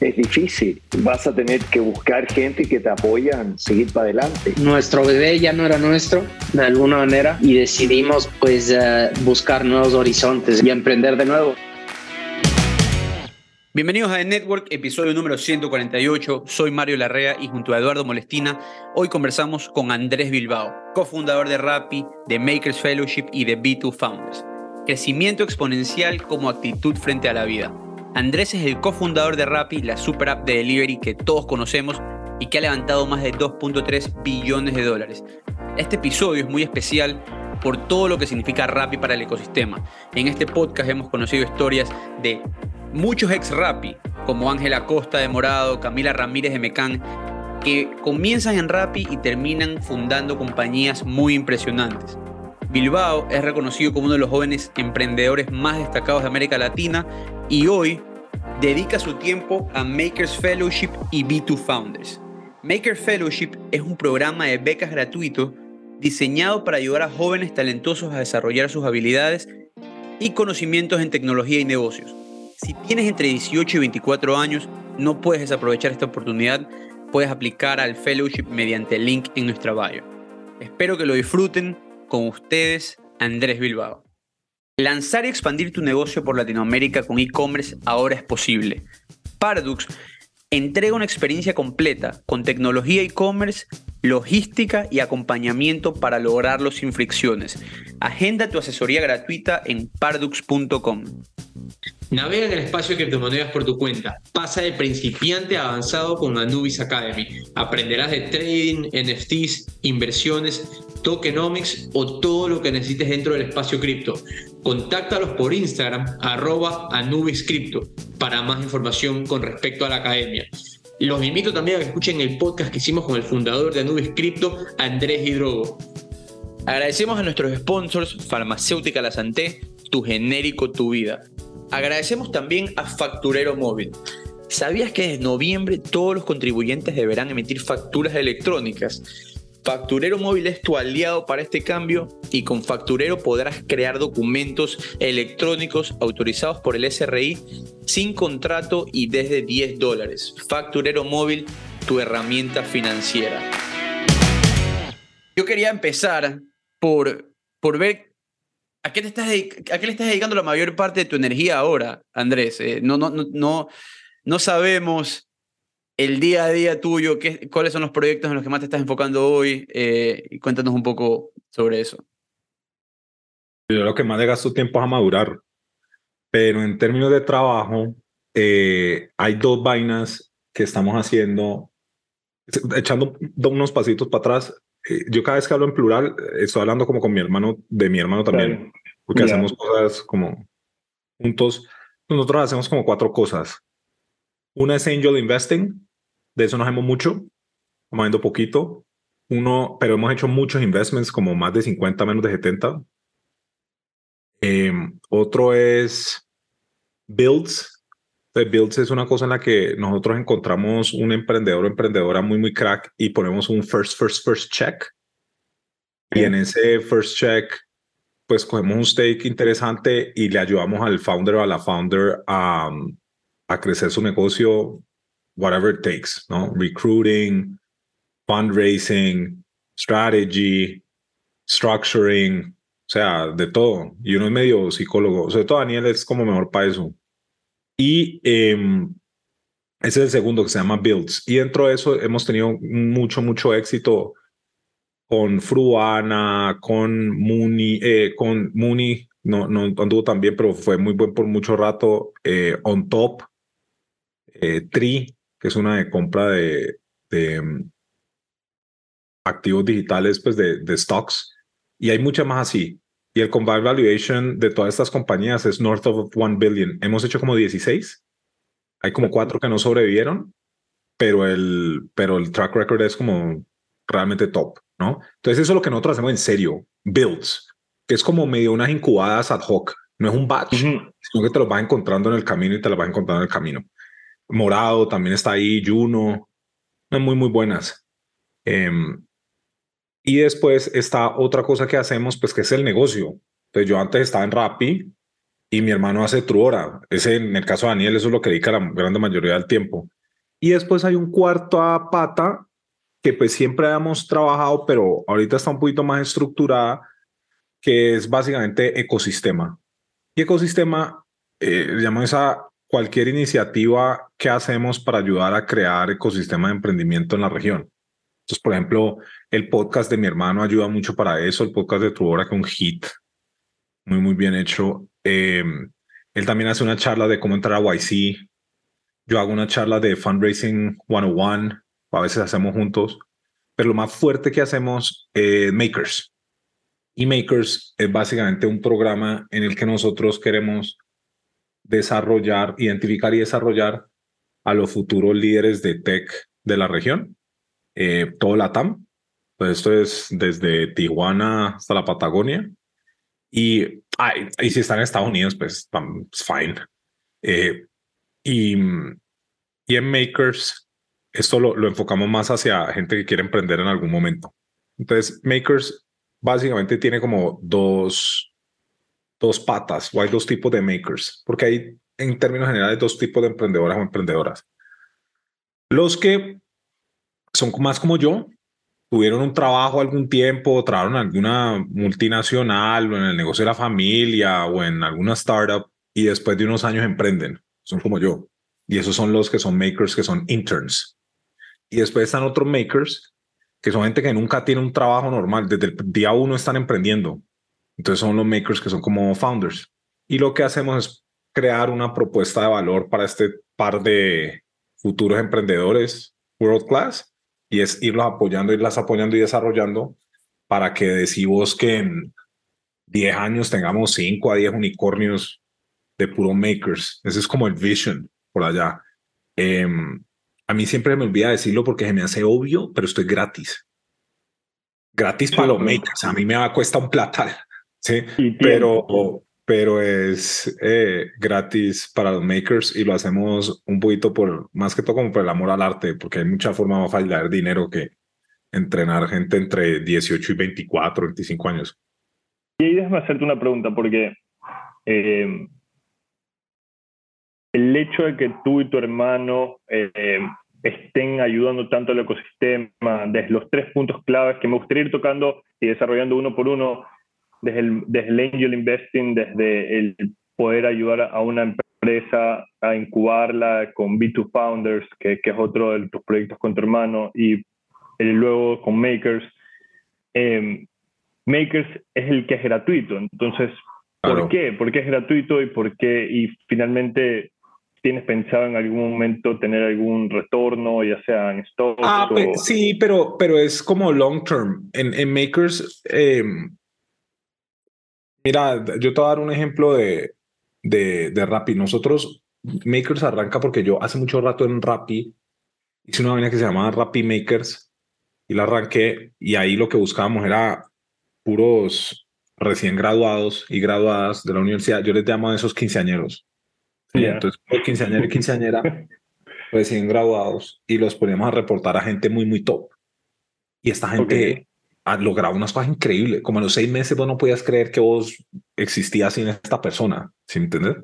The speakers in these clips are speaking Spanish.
es difícil. Vas a tener que buscar gente que te apoyan, seguir para adelante. Nuestro bebé ya no era nuestro, de alguna manera, y decidimos pues eh, buscar nuevos horizontes y emprender de nuevo. Bienvenidos a The Network, episodio número 148. Soy Mario Larrea y junto a Eduardo Molestina, hoy conversamos con Andrés Bilbao, cofundador de Rappi, de Makers Fellowship y de B2 Founders. Crecimiento exponencial como actitud frente a la vida. Andrés es el cofundador de Rappi, la super app de delivery que todos conocemos y que ha levantado más de 2.3 billones de dólares. Este episodio es muy especial por todo lo que significa Rappi para el ecosistema. En este podcast hemos conocido historias de muchos ex Rappi, como Ángela Costa de Morado, Camila Ramírez de Mecán, que comienzan en Rappi y terminan fundando compañías muy impresionantes. Bilbao es reconocido como uno de los jóvenes emprendedores más destacados de América Latina y hoy dedica su tiempo a Makers Fellowship y B2 Founders. Makers Fellowship es un programa de becas gratuito diseñado para ayudar a jóvenes talentosos a desarrollar sus habilidades y conocimientos en tecnología y negocios. Si tienes entre 18 y 24 años, no puedes desaprovechar esta oportunidad, puedes aplicar al fellowship mediante el link en nuestra bio. Espero que lo disfruten con ustedes, Andrés Bilbao. Lanzar y expandir tu negocio por Latinoamérica con e-commerce ahora es posible. Pardux entrega una experiencia completa con tecnología e-commerce, logística y acompañamiento para lograrlo sin fricciones. Agenda tu asesoría gratuita en pardux.com. Navega en el espacio de criptomonedas por tu cuenta. Pasa de principiante a avanzado con Anubis Academy. Aprenderás de trading, NFTs, inversiones, tokenomics o todo lo que necesites dentro del espacio cripto. Contáctalos por Instagram, arroba Anubis para más información con respecto a la academia. Los invito también a que escuchen el podcast que hicimos con el fundador de Anubis Crypto, Andrés Hidrogo. Agradecemos a nuestros sponsors, Farmacéutica La Santé, Tu Genérico Tu Vida. Agradecemos también a Facturero Móvil. ¿Sabías que desde noviembre todos los contribuyentes deberán emitir facturas electrónicas? Facturero Móvil es tu aliado para este cambio y con Facturero podrás crear documentos electrónicos autorizados por el SRI sin contrato y desde 10 dólares. Facturero Móvil, tu herramienta financiera. Yo quería empezar por, por ver ¿A qué, te estás, ¿A qué le estás dedicando la mayor parte de tu energía ahora, Andrés? Eh, no, no, no, no, sabemos el día a día tuyo, qué, cuáles son los proyectos en los que más te estás enfocando hoy. Eh, cuéntanos un poco sobre eso. Yo lo que más le gasto tiempo es a madurar, pero en términos de trabajo, eh, hay dos vainas que estamos haciendo, echando unos pasitos para atrás. Eh, yo cada vez que hablo en plural, estoy hablando como con mi hermano, de mi hermano también, porque hacemos cosas como juntos. Nosotros hacemos como cuatro cosas. Una es angel investing, de eso nos hemos mucho, moviendo poquito. Uno, pero hemos hecho muchos investments, como más de 50, menos de 70. Em, otro es builds, Builds es una cosa en la que nosotros encontramos un emprendedor o emprendedora muy, muy crack y ponemos un first, first, first check. Y en ese first check, pues cogemos un stake interesante y le ayudamos al founder o a la founder a, a crecer su negocio, whatever it takes, ¿no? Recruiting, fundraising, strategy, structuring, o sea, de todo. Y uno es medio psicólogo. Sobre todo Daniel es como mejor para eso. Y em, ese es el segundo que se llama Builds. Y dentro de eso hemos tenido mucho, mucho éxito con Fruana, con Muni, eh, con Muni, no, no anduvo tan bien, pero fue muy buen por mucho rato. Eh, on Top, eh, Tri, que es una de compra de, de em, activos digitales, pues de, de stocks. Y hay muchas más así. Y el combine valuation de todas estas compañías es north of 1 billion. Hemos hecho como 16. Hay como cuatro que no sobrevivieron, pero el, pero el track record es como realmente top. ¿no? Entonces eso es lo que nosotros hacemos en serio, builds, que es como medio unas incubadas ad hoc, no es un batch, sino que te los vas encontrando en el camino y te los vas encontrando en el camino. Morado también está ahí, Juno, muy, muy buenas. Em, y después está otra cosa que hacemos, pues que es el negocio. Pues yo antes estaba en Rappi y mi hermano hace Truora. Ese, en el caso de Daniel, eso es lo que dedica la grande mayoría del tiempo. Y después hay un cuarto a pata que pues siempre hemos trabajado, pero ahorita está un poquito más estructurada, que es básicamente ecosistema. Y ecosistema, eh, llamamos a cualquier iniciativa que hacemos para ayudar a crear ecosistema de emprendimiento en la región. Entonces, por ejemplo, el podcast de mi hermano ayuda mucho para eso, el podcast de Trubora con hit, muy, muy bien hecho. Eh, él también hace una charla de cómo entrar a YC. Yo hago una charla de Fundraising 101, a veces hacemos juntos, pero lo más fuerte que hacemos es Makers. Y Makers es básicamente un programa en el que nosotros queremos desarrollar, identificar y desarrollar a los futuros líderes de tech de la región, eh, todo la TAM. Pues esto es desde Tijuana hasta la Patagonia. Y, y si están en Estados Unidos, pues es fine. Eh, y, y en Makers, esto lo, lo enfocamos más hacia gente que quiere emprender en algún momento. Entonces, Makers básicamente tiene como dos, dos patas o hay dos tipos de makers, porque hay en términos generales dos tipos de emprendedoras o emprendedoras. Los que son más como yo, tuvieron un trabajo algún tiempo, trabajaron en alguna multinacional o en el negocio de la familia o en alguna startup y después de unos años emprenden. Son como yo. Y esos son los que son makers, que son interns. Y después están otros makers, que son gente que nunca tiene un trabajo normal. Desde el día uno están emprendiendo. Entonces son los makers que son como founders. Y lo que hacemos es crear una propuesta de valor para este par de futuros emprendedores world class y es irlos apoyando, irlas apoyando y desarrollando para que decimos que en 10 años tengamos 5 a 10 unicornios de puro makers. Ese es como el vision por allá. Em, a mí siempre me olvida decirlo porque se me hace obvio, pero estoy gratis. Gratis para los makers. A mí me cuesta un platal. Sí, pero, pero es eh, gratis para los makers y lo hacemos un poquito por, más que todo como por el amor al arte, porque hay mucha forma más fácil de dar dinero que entrenar gente entre 18 y 24, 25 años. Y ahí déjame hacerte una pregunta, porque eh, el hecho de que tú y tu hermano eh, estén ayudando tanto al ecosistema, desde los tres puntos claves que me gustaría ir tocando y desarrollando uno por uno, desde el, desde el angel investing, desde el poder ayudar a una empresa a incubarla con B2 Founders, que, que es otro de tus proyectos con tu hermano, y luego con Makers. Em, Makers es el que es gratuito, entonces, ¿por qué? ¿Por qué es gratuito y por qué? Y finalmente, ¿tienes pensado en algún momento tener algún retorno, ya sea en stocks? Ah, pues, sí, pero, pero es como long term. En, en Makers, eh, Mira, yo te voy a dar un ejemplo de, de, de Rappi. Nosotros, Makers arranca porque yo hace mucho rato en Rappi hice una vaina que se llamaba Rappi Makers y la arranqué y ahí lo que buscábamos era puros recién graduados y graduadas de la universidad. Yo les llamo a esos quinceañeros. Entonces, quinceañero y quinceañera recién graduados y los poníamos a reportar a gente muy, muy top. Y esta gente logrado unas cosas increíbles. Como a los seis meses vos no podías creer que vos existías sin esta persona, ¿sí me entiendes?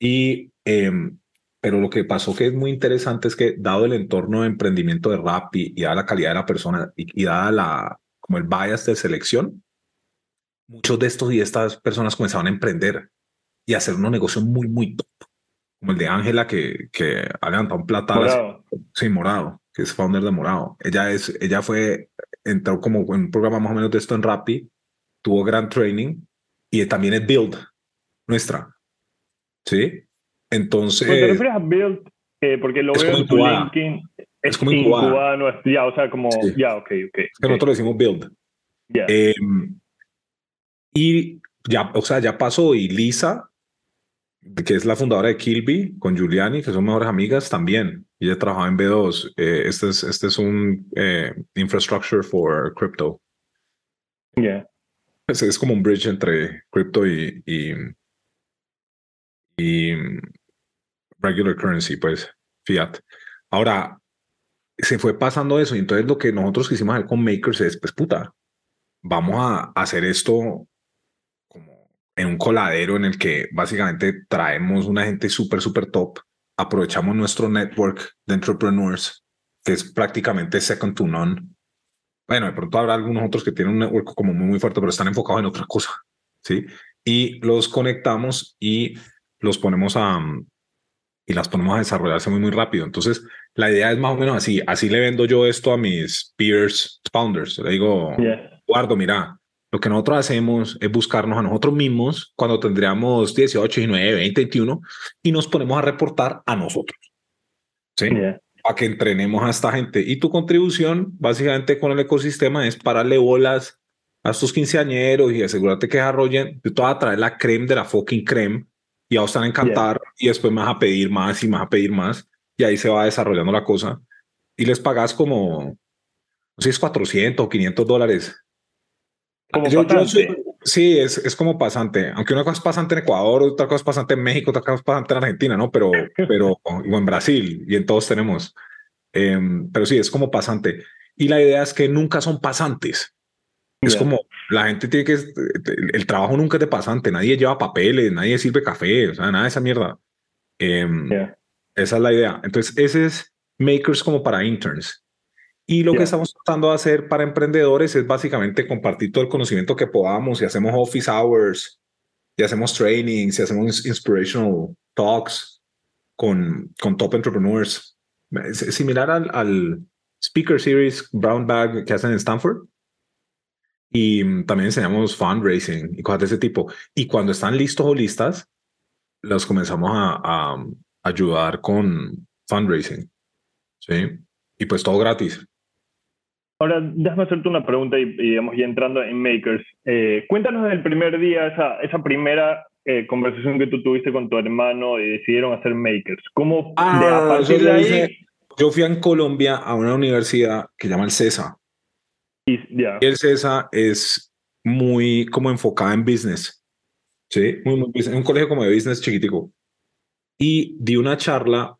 Y, em, pero lo que pasó que es muy interesante es que dado el entorno de emprendimiento de rap y, dada la calidad de la persona y, dada la, como el bias de selección, muchos de estos y estas personas comenzaron a emprender y a hacer unos negocios muy, muy top. Como el de Ángela, que, que ha levantado un plata. Sí, morado, que es founder de Morado. Ella, es, ella fue entró como en un programa más o menos de esto en Rappi, tuvo gran training y también es Build, nuestra. ¿Sí? Entonces... ¿Te refieres a Build? Eh, porque lo veo en tu LinkedIn. Es, como incubada. no es, ya, o sea, como, ya, ok, ok. Es que nosotros decimos Build. Em, y ya, o sea, ya pasó y Lisa, que es la fundadora de Kilby, con Giuliani, que son mejores amigas, también. Y ella trabajaba en B2. Eh, este, es, este es un eh, infrastructure for crypto. Yeah. Es, es como un bridge entre crypto y, y, y regular currency, pues, fiat. Ahora, se fue pasando eso y entonces lo que nosotros quisimos hacer con Makers es, pues puta, vamos a hacer esto como en un coladero en el que básicamente traemos una gente súper, súper top, aprovechamos nuestro network de entrepreneurs, que es prácticamente second to none. Bueno, de pronto habrá algunos otros que tienen un network como muy, muy fuerte, pero están enfocados en otra cosa, ¿sí? Y los conectamos y los ponemos a, y las ponemos a desarrollarse muy, muy rápido. Entonces, la idea es más o menos así. Así le vendo yo esto a mis peers, founders. Le digo, Guardo, mira, lo que nosotros hacemos es buscarnos a nosotros mismos cuando tendríamos 18, 19, 20, 21 y nos ponemos a reportar a nosotros. ¿Sí? Para que entrenemos a esta gente. Y tu contribución, básicamente, con el ecosistema es pararle bolas a estos quinceañeros y asegurarte que desarrollen. Tú vas a traer la creme de la fucking creme y a estar a encantar y después me vas a pedir más y más a pedir más y ahí se va desarrollando la cosa y les pagas como, no sé si es 400 o 500 dólares. Como Yo- yo soy- sí, es, es como pasante, aunque una cosa es pasante en Ecuador, otra cosa es pasante en México, otra cosa es pasante en Argentina, ¿no? Pero, pero, o en Brasil y en todos tenemos. Em, pero sí, es como pasante. Y la idea es que nunca son pasantes. Es Ya. como la gente tiene que. El, trabajo nunca es de pasante. Nadie lleva papeles, nadie sirve café, o sea, nada de esa mierda. Em, Yeah. Esa es la idea. Entonces, ese es Makers como para interns. Y lo Ya. que estamos tratando de hacer para emprendedores es básicamente compartir todo el conocimiento que podamos y hacemos office hours, y hacemos trainings, y hacemos inspirational talks con, con top entrepreneurs. Es similar al, al Speaker Series Brown Bag que hacen en Stanford. Y también enseñamos fundraising y cosas de ese tipo. Y cuando están listos o listas, los comenzamos a, a ayudar con fundraising. Sí. Y pues todo gratis. Ahora, déjame hacerte una pregunta y, y, digamos, ya entrando en Makers. Eh, cuéntanos del primer día, esa, esa primera eh, conversación que tú tuviste con tu hermano y decidieron hacer Makers. ¿Cómo, Ah, de, a partir de ahí, Yo fui en Colombia a una universidad que llama el CESA. y- ya, Y el CESA es muy como enfocada en business. Sí, muy, muy business. un colegio como de business chiquitico. Y di una charla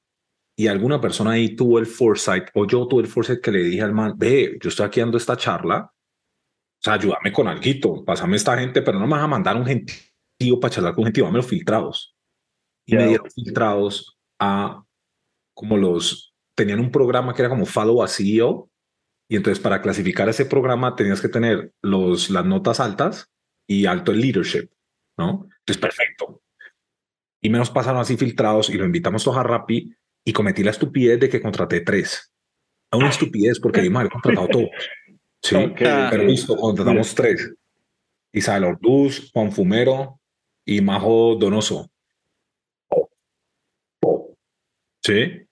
y alguna persona ahí tuvo el foresight, o yo tuve el foresight que le dije al man, ve, yo estoy aquí dando esta charla, o sea, ayúdame con algo, pásame esta gente, pero no me vas a mandar un gentío para charlar con gentío, dame los filtrados. Y Ya. me dieron filtrados a como los, tenían un programa que era como Follow a CEO, y entonces para clasificar ese programa tenías que tener los, las notas altas y alto en leadership, ¿no? Entonces, perfecto. Y me nos pasaron así filtrados y lo invitamos todos a Rappi y cometí la estupidez de que contraté tres. Una estupidez porque debimos haber contratado todos. Sí, Ok. pero listo, contratamos tres. Isabel Orduz, Juan Fumero y Majo Donoso. Sí.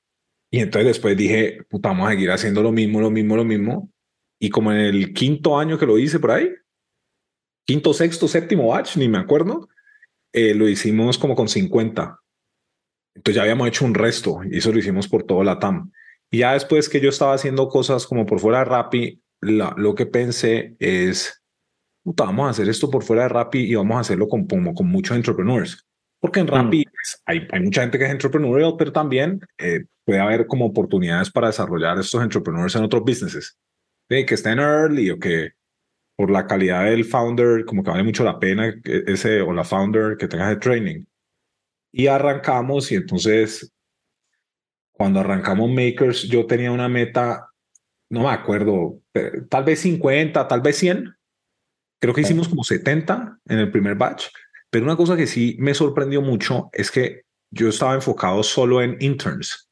Y entonces después dije, puta, vamos a seguir haciendo lo mismo, lo mismo, lo mismo. Y como en el quinto año que lo hice por ahí, quinto, sexto, séptimo batch, ni me acuerdo, eh, lo hicimos como con 50. Entonces ya habíamos hecho un resto y eso lo hicimos por todo la TAM. Y ya después que yo estaba haciendo cosas como por fuera de Rappi, la- lo que pensé es, puta, vamos a hacer esto por fuera de Rappi y vamos a hacerlo con, como con muchos entrepreneurs. Porque en Rappi pues, hay, hay mucha gente que es entrepreneurial, pero también eh, puede haber como oportunidades para desarrollar estos entrepreneurs en otros businesses. ¿sí? Que estén early o que por la calidad del founder, como que vale mucho la pena ese o la founder que tenga ese training. Y arrancamos y entonces cuando arrancamos Makers yo tenía una meta, no me acuerdo, tal vez 50, tal vez 100. Creo que hicimos como 70 en el primer batch. Pero una cosa que sí me sorprendió mucho es que yo estaba enfocado solo en interns.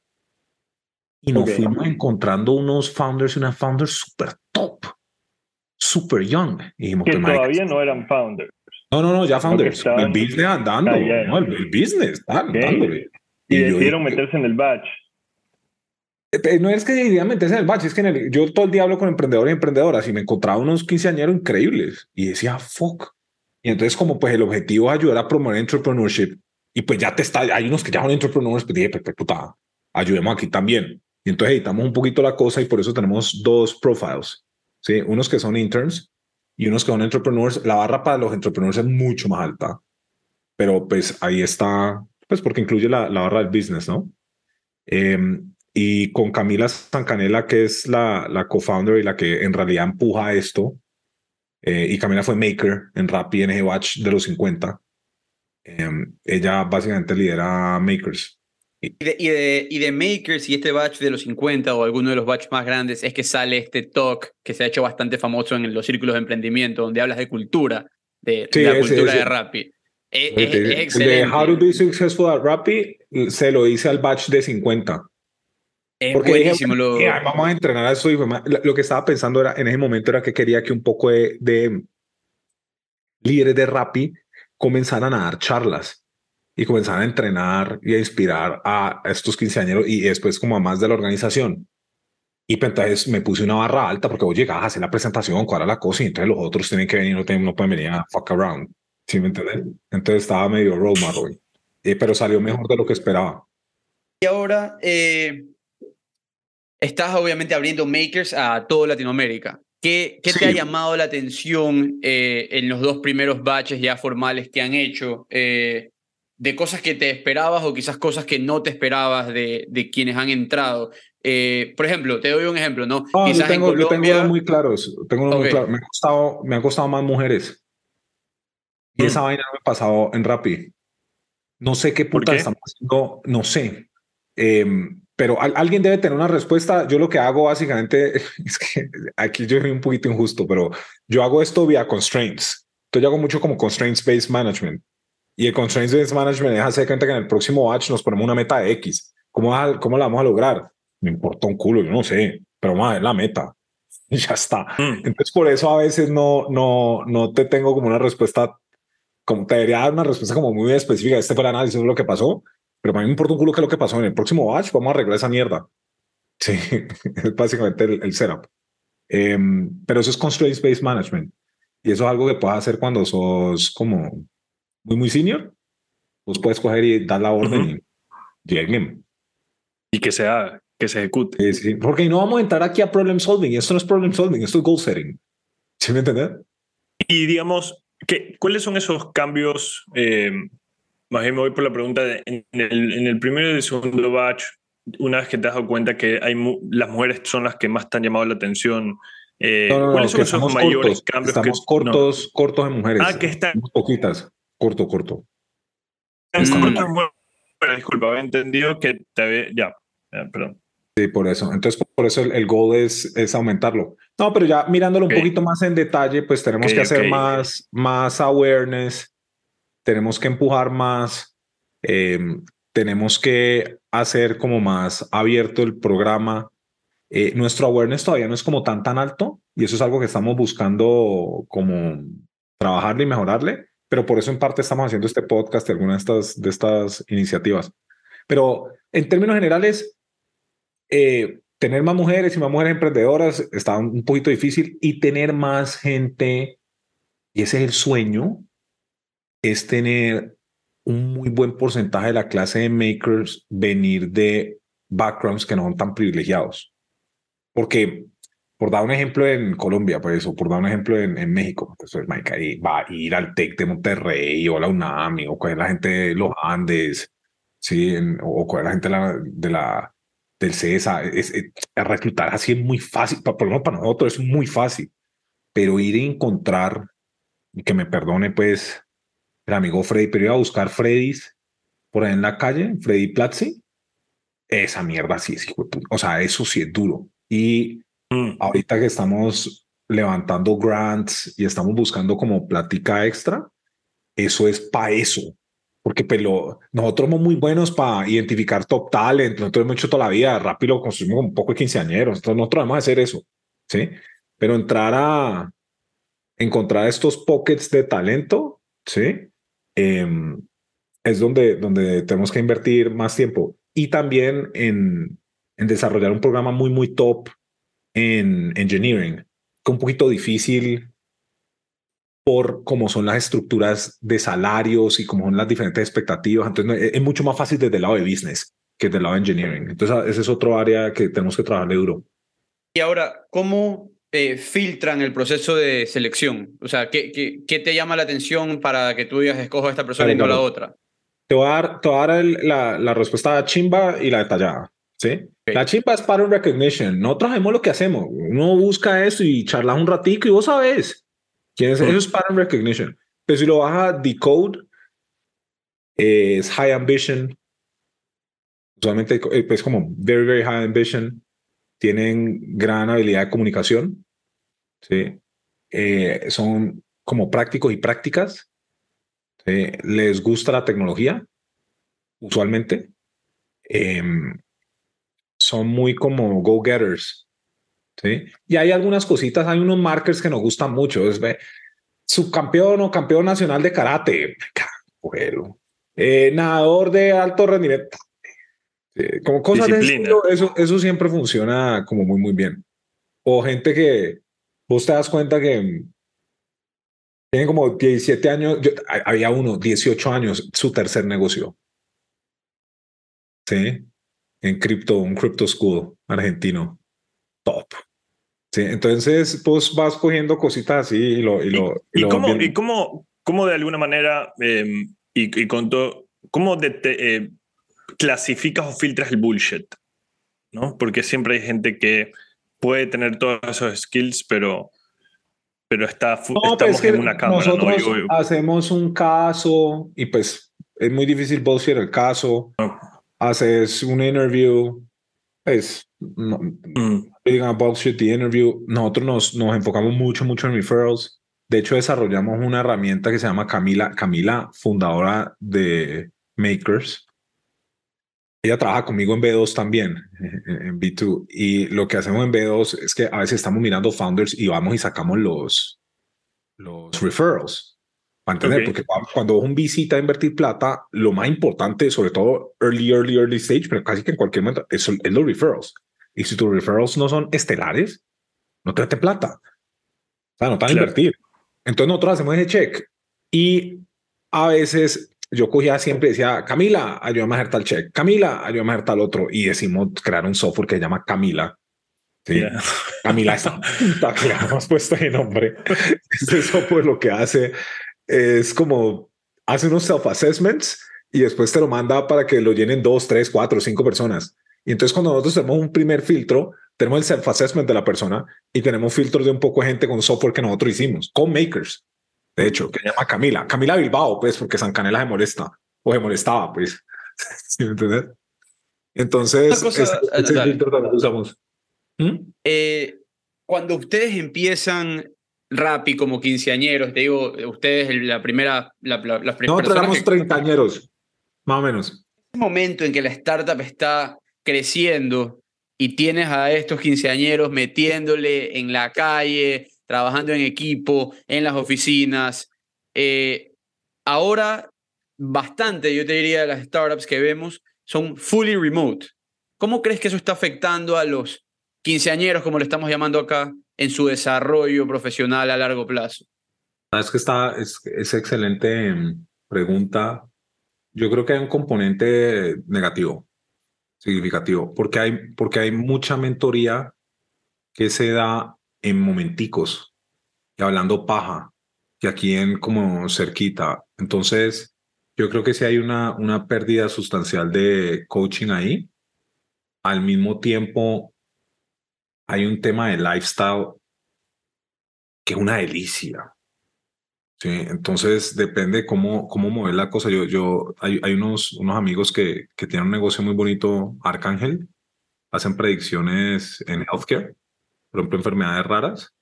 Y nos fuimos encontrando unos founders y unas founders súper top, súper young. Y dijimos, que "Pues, todavía no eran founders. No, no, no, ya founders. El business andando. Ah, ya. no, el, el business, ah, Ok. dándole. Y, yo decidieron dije, meterse en el batch. eh, No es que decidieran meterse en el batch, es que en el- yo todo el día hablo con emprendedores y emprendedoras y me encontraba unos quinceañeros increíbles y decía, fuck. Y entonces como pues el objetivo es ayudar a promover entrepreneurship y pues ya te está, hay unos que ya son entrepreneurs, pues dije, pues, puta, ayudemos aquí también. Y entonces editamos un poquito la cosa y por eso tenemos dos profiles, ¿sí? Unos que son interns y unos que son entrepreneurs. La barra para los entrepreneurs es mucho más alta, pero pues ahí está, pues porque incluye la, la barra del business, ¿no? Em, y con Camila Sancanela, que es la, la co-founder y la que en realidad empuja esto. Eh, y Camila fue maker en Rappi en ese batch de los 50. Em, ella básicamente lidera Makers. Y de, y, de, y de Makers y este batch de los 50 o alguno de los batch más grandes es que sale este talk que se ha hecho bastante famoso en los círculos de emprendimiento, donde hablas de cultura, de, Sí, de la ese- cultura ese. de Rappi. Es, El es- de- es. How to be successful at Rappi se lo hice al batch de 50. Es Porque dije. Lo... "Mira, vamos a entrenar a eso. Y lo que estaba pensando era, en ese momento era que quería que un poco de, de líderes de Rappi comenzaran a dar charlas y comenzaran a entrenar y a inspirar a estos quinceañeros y después como a más de la organización. Y pues, entonces me puse una barra alta porque vos llegabas a hacer la presentación, cuál era la cosa, y entonces los otros tienen que venir, no, tienen- no pueden venir a fuck around. ¿Sí me entiendes? Entonces estaba medio role model, eh, pero salió mejor de lo que esperaba. Y ahora eh, estás obviamente abriendo Makers a toda Latinoamérica. ¿Qué, qué te Sí. ha llamado la atención eh, en los dos primeros batches ya formales que han hecho? eh, de cosas que te esperabas o quizás cosas que no te esperabas de, de quienes han entrado. Eh, por ejemplo, te doy un ejemplo, ¿no? No, quizás yo tengo, en yo tengo Colombia... muy claros. Tengo unos muy Ok. claros. Me ha costado, me ha costado más mujeres. Y Mm. esa vaina no me ha pasado en Rappi. No sé qué ¿Por puta qué? estamos haciendo, no sé. Em, pero al- alguien debe tener una respuesta. Yo lo que hago básicamente es que aquí yo soy un poquito injusto, pero yo hago esto vía constraints. Entonces yo hago mucho como constraints based management. Y el constraints based management es hacer cuenta que en el próximo batch nos ponemos una meta de X. ¿Cómo, a- cómo la vamos a lograr? Me importa un culo, yo no sé, pero a ver la meta. Y ya está. Mm. Entonces, por eso a veces no, no, no te tengo como una respuesta, como te debería dar una respuesta como muy específica. Este fue el análisis de lo que pasó, pero para mí me importa un culo qué es lo que pasó. En el próximo batch vamos a arreglar esa mierda. Sí, es básicamente el, el setup. Em, pero eso es constraints based management. Y eso es algo que puedes hacer cuando sos como muy, muy senior. Vos puedes coger y dar la orden Ujú. y lleguen. Y que se haga, que se ejecute. Sí, sí, porque no vamos a entrar aquí a problem solving. Esto no es problem solving, esto es goal setting. ¿Sí me entiendes? Y digamos, ¿qué, ¿cuáles son esos cambios? eh, más bien me voy por la pregunta, de- en, el, en el primero y el segundo batch, una vez que te has dado cuenta que hay las mujeres son las que más te han llamado la atención, eh, No, no, no, ¿cuáles son esos mayores cortos, cambios? Estamos que, cortos, cortos en mujeres. Ah, que está- Somos Poquitas. Corto, corto. No, Mm. corto es bueno, disculpa, había entendido que te había... Ya, ya, perdón. Sí, por eso. Entonces, por eso el, el goal es, es aumentarlo. No, pero ya mirándolo Ok. un poquito más en detalle, pues tenemos Ok, que hacer ok. más, más awareness, tenemos que empujar más, eh, tenemos que hacer como más abierto el programa. Eh, nuestro awareness todavía no es como tan tan alto y eso es algo que estamos buscando como trabajarle y mejorarle, pero por eso en parte estamos haciendo este podcast algunas de estas, de estas iniciativas. Pero en términos generales, eh, tener más mujeres y más mujeres emprendedoras está un poquito difícil y tener más gente, y ese es el sueño, es tener un muy buen porcentaje de la clase de makers venir de backgrounds que no son tan privilegiados. Porque, por dar un ejemplo en Colombia, pues, o por dar un ejemplo en, en México, pues, Mike ahí va a ir al TEC de Monterrey o a la UNAM o coger la gente de los Andes, sí, en- o coger la gente de la, de la del CESA, es, es- reclutar así es muy fácil, por lo menos para nosotros es muy fácil, pero ir a encontrar, y que me perdone pues el amigo Freddy, pero ir a buscar Freddy's por ahí en la calle, Freddy Platzi, esa mierda sí es, hijo de puta. o sea, eso sí es duro. Y Mm. ahorita que estamos levantando grants y estamos buscando como plática extra, eso es para eso. Porque pero, nosotros somos muy buenos para identificar top talent, nosotros hemos hecho toda la vida, rápido construimos un poco de quinceañeros, entonces nosotros vamos a hacer eso, ¿sí? Pero entrar a encontrar estos pockets de talento, ¿sí? Em, es donde, donde tenemos que invertir más tiempo. Y también en, en desarrollar un programa muy, muy top en engineering, que es un poquito difícil por cómo son las estructuras de salarios y cómo son las diferentes expectativas. Entonces, es, mucho más fácil desde el lado de business. que del lado de engineering. Entonces, ese es otro área que tenemos que trabajarle duro. Y ahora, ¿cómo eh, filtran el proceso de selección? O sea, ¿qué, qué, qué te llama la atención para que tú digas, escojo a esta persona y no la otra? Te voy a dar, te voy a dar el, la, la, respuesta chimba y la detallada. ¿Sí? Okay. La chimba es pattern recognition. Nosotros hacemos lo que hacemos. Uno busca eso y charla un ratico y vos sabes. ¿Quién es? Eso es pattern recognition. Pero si lo vas a decode, es high ambition. Usualmente es como very, very high ambition. Tienen gran habilidad de comunicación. ¿sí? Eh, son como prácticos y prácticas. ¿sí? Les gusta la tecnología, usualmente. Eh, son muy como go-getters. ¿sí? Y hay algunas cositas, hay unos markers que nos gustan mucho. Es ve, subcampeón o campeón nacional de karate. Bueno. Eh, nadador de alto rendimiento. Eh, como cosas de estilo, eso, eso siempre funciona como muy, muy bien. O gente que vos te das cuenta que tiene como 17 años, yo, había uno, 18 años, su tercer negocio. Sí, en cripto, un crypto school argentino. Top. Sí, entonces, pues vas cogiendo cositas así y lo... ¿Y, lo, y, y, lo cómo, ¿y cómo, cómo, de alguna manera, eh, y, con todo, cómo de, te, eh, clasificas o filtras el bullshit? ¿no? Porque siempre hay gente que puede tener todos esos skills, pero, pero está, no, estamos es que en una cámara. Nosotros ¿no? Hacemos un caso y pues es muy difícil bullshit el caso. no. Haces un interview, pues no, Mm. digan bullshit the interview. Nosotros nos, nos enfocamos mucho, mucho en referrals. De hecho, desarrollamos una herramienta que se llama Camila, Camila, fundadora de Makers. Ella trabaja conmigo en B2 también, en B2. Y lo que hacemos en B2 es que a veces estamos mirando founders y vamos y sacamos los, los referrals. Para entender, Ok. porque cuando- un visita a invertir plata, lo más importante, sobre todo early, early, early stage, pero casi que en cualquier momento, es, es los referrals. Y si tus referrals no son estelares, no te meten plata. O sea, no te van a Claro. invertir. Entonces nosotros hacemos ese check. Y a veces yo cogía siempre, decía, Camila, ayúdame a hacer tal check. Camila, ayúdame a hacer tal otro. Y decimos crear un software que se llama Camila. Sí. Yeah. Camila esa puta que le hemos puesto de nombre. Este software lo que hace es como hace unos self-assessments y después te lo manda para que lo llenen dos, tres, cuatro, cinco personas. Y entonces cuando nosotros tenemos un primer filtro, tenemos el self-assessment de la persona y tenemos filtros de un poco de gente con software que nosotros hicimos, con makers, de hecho, que se llama Camila. Camila Bilbao, pues, porque San Canela se molesta o se molestaba, pues. ¿Sí me entiendes? Entonces, Una cosa- ese, ese dale. filtro también lo usamos. ¿Mm? Eh, cuando ustedes empiezan Rappi como quinceañeros, te digo, ustedes el- la primera, la, la- las primeras Nosotros éramos que- treintañeros, más o menos. ese momento en que la startup está creciendo y tienes a estos quinceañeros metiéndole en la calle, trabajando en equipo, en las oficinas, eh, ahora bastante, yo te diría, de las startups que vemos son fully remote. ¿Cómo crees que eso está afectando a los quinceañeros, como le estamos llamando acá, en su desarrollo profesional a largo plazo? Es que está, es, excelente mm, pregunta. Yo creo que hay un componente negativo, significativo, porque hay, porque hay mucha mentoría que se da en momenticos y hablando paja, que aquí en como cerquita. Entonces, yo creo que sí hay una, una pérdida sustancial de coaching ahí. Al mismo tiempo, hay un tema de lifestyle que es una delicia. Sí, entonces depende cómo, cómo mover la cosa. Yo, yo, hay, hay unos, unos amigos que, que tienen un negocio muy bonito, Arcángel, hacen predicciones en healthcare, por ejemplo, enfermedades raras,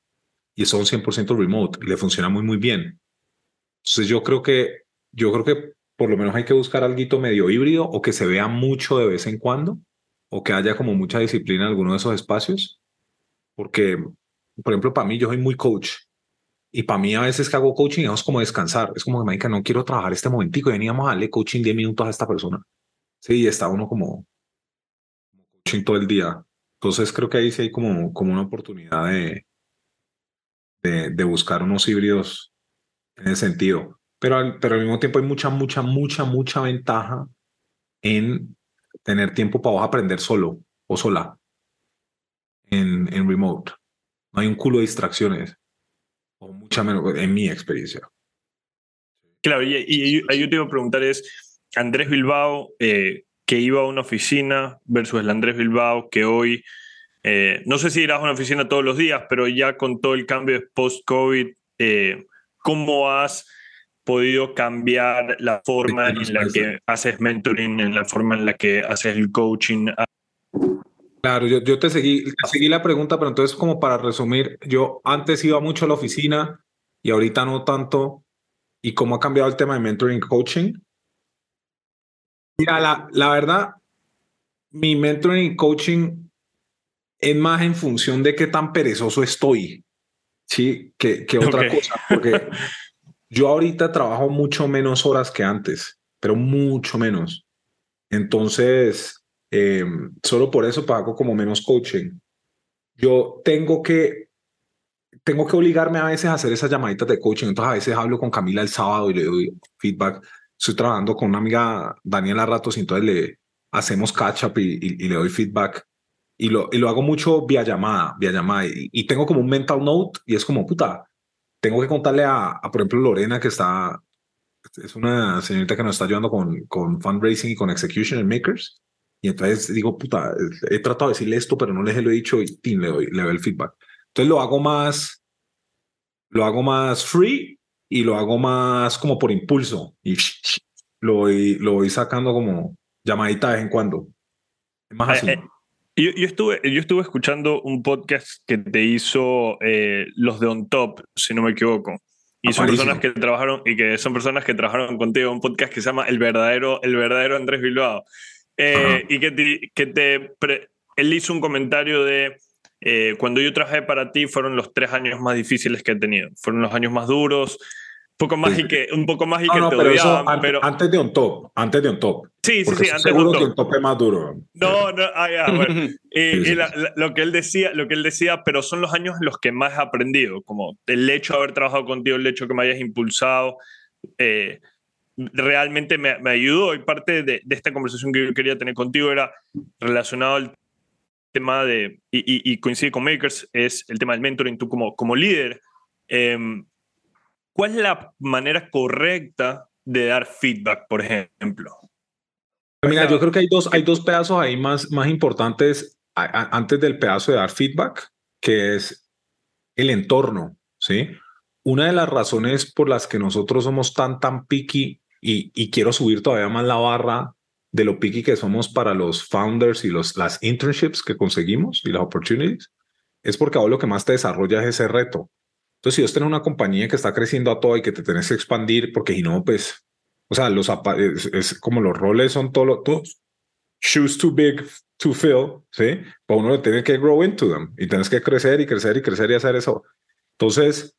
y son 100% remote y le funciona muy, muy bien. Entonces yo creo que, yo creo que por lo menos hay que buscar algo medio híbrido o que se vea mucho de vez en cuando o que haya como mucha disciplina en alguno de esos espacios. Porque, por ejemplo, para mí yo soy muy coach y para mí a veces que hago coaching es como descansar. Es como que, marica, no quiero trabajar este momentico veníamos a darle coaching 10 minutos a esta persona. Sí, y está uno como coaching todo el día. Entonces creo que ahí sí hay como, como una oportunidad de, de, de buscar unos híbridos en ese sentido. Pero al, pero al mismo tiempo hay mucha, mucha, mucha, mucha ventaja en tener tiempo para vos aprender solo o sola en, en remote. No hay un culo de distracciones, o mucha menos, en mi experiencia. Claro, y, y, y yo te iba a preguntar es, Andrés Bilbao, eh, que iba a una oficina versus el Andrés Bilbao que hoy, eh, no sé si irás a una oficina todos los días, pero ya con todo el cambio post-COVID, eh, ¿cómo has podido cambiar la forma en la que haces mentoring, en la forma en la que haces el coaching? Claro, yo, yo te, seguí, te seguí la pregunta, pero entonces como para resumir, yo antes iba mucho a la oficina y ahorita no tanto. ¿Y cómo ha cambiado el tema de mentoring coaching? Mira, la, la verdad, mi mentoring coaching es más en función de qué tan perezoso estoy, ¿sí? Que, que otra cosa, porque yo ahorita trabajo mucho menos horas que antes, pero mucho menos. Entonces, eh, solo por eso pago como menos coaching. Yo tengo que, tengo que obligarme a veces a hacer esas llamaditas de coaching. Entonces, a veces hablo con Camila el sábado y le doy feedback. Estoy trabajando con una amiga, Daniela Ratos, y entonces le hacemos catch up y, y- y le doy feedback. Y lo, y lo hago mucho vía llamada, vía llamada. Y, y tengo como un mental note y es como, puta, tengo que contarle a, a, por ejemplo, Lorena, que está, es una señorita que nos está ayudando con, con fundraising y con execution en Makers. Y entonces digo, puta, he tratado de decirle esto, pero no les lo he dicho y tin, le doy, le doy el feedback. Entonces lo hago más, lo hago más free y lo hago más como por impulso y lo voy, lo voy sacando como llamadita de vez en cuando. Es más así. Eh, eh, Yo, yo estuve, yo estuve escuchando un podcast que te hizo eh, los de On Top, si no me equivoco. Y son personas que trabajaron y que son personas que trabajaron contigo, un podcast que se llama El verdadero, el verdadero Andrés Bilbao. Eh, y que te, que te él hizo un comentario de eh, cuando yo trabajé para ti fueron los tres años más difíciles que he tenido. Fueron los años más duros, un poco más Sí. y que, un poco más y No, que no, te pero eso odiaban, antes, pero antes de on top, antes de on top. sí, sí, sí, antes de seguro On que Top. on top es más duro. No, no, ah, ya, bueno. Y, y la- la- lo que él decía, lo que él decía, pero son los años en los que más he aprendido, como el hecho de haber trabajado contigo, el hecho que me hayas impulsado, eh, realmente me, me ayudó y parte de, de esta conversación que yo quería tener contigo era relacionado al tema de, y, y- y coincide con Makers, es el tema del mentoring, tú como, como líder, em, ¿cuál es la manera correcta de dar feedback, por ejemplo? Mira, Ajá. yo creo que hay dos, hay dos pedazos ahí más, más importantes a- a- antes del pedazo de dar feedback, que es el entorno, ¿sí? Una de las razones por las que nosotros somos tan, tan picky y, y quiero subir todavía más la barra de lo picky que somos para los founders y los, las internships que conseguimos y las opportunities, es porque ahora lo que más te desarrolla es ese reto. Entonces, si vos tenés una compañía que está creciendo a todo y que te tenés que expandir, porque si no, pues, o sea, los es, es como los roles son todos todos shoes too big to fill, ¿sí? Para uno tiene que grow into them y tienes que crecer y crecer y crecer y hacer eso. Entonces,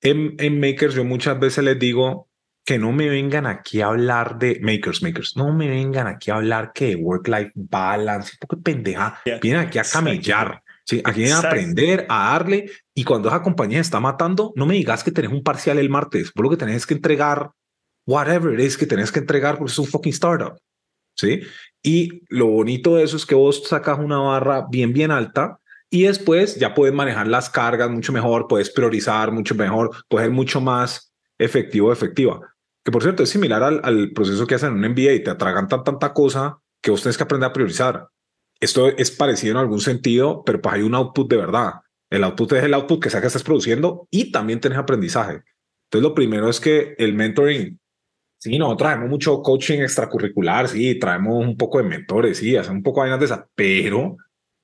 en, en Makers yo muchas veces les digo que no me vengan aquí a hablar de Makers, Makers, no me vengan aquí a hablar que de work-life balance, porque pendeja, Ya, vienen aquí a camellar, ¿sí? Aquí vienen a aprender, a darle, y cuando esa compañía está matando, no me digas que tenés un parcial el martes, vos lo que tenés que entregar, whatever it is que tenés que entregar, porque es un fucking startup, ¿sí? Y lo bonito de eso es que vos sacas una barra bien, bien alta y después ya puedes manejar las cargas mucho mejor, puedes priorizar mucho mejor, puedes ser mucho más efectivo efectiva. Que por cierto es similar al, al proceso que hacen en un MBA, te atragantan tanta cosa que vos tenés que aprender a priorizar. Esto es parecido en algún sentido, pero pues hay un output de verdad. El output es el output que sea que estás produciendo y también tenés aprendizaje. Entonces lo primero es que el mentoring Sí, no, traemos mucho coaching extracurricular, sí, traemos un poco de mentores, sí, hacemos un poco de vainas de esas, pero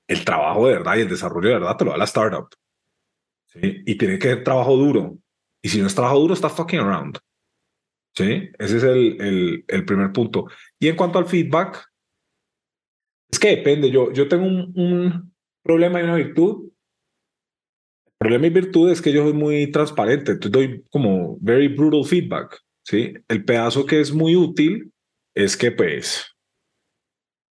el trabajo de verdad y el desarrollo de verdad te lo da la startup. Y tiene que ser trabajo duro. Y si no es trabajo duro, está fucking around. Sí, ese es el, el, el primer punto. Y en cuanto al feedback, es que depende. Yo, yo tengo un, un problema y una virtud. El problema y virtud es que yo soy muy transparente, entonces doy como very brutal feedback. ¿sí? El pedazo que es muy útil es que pues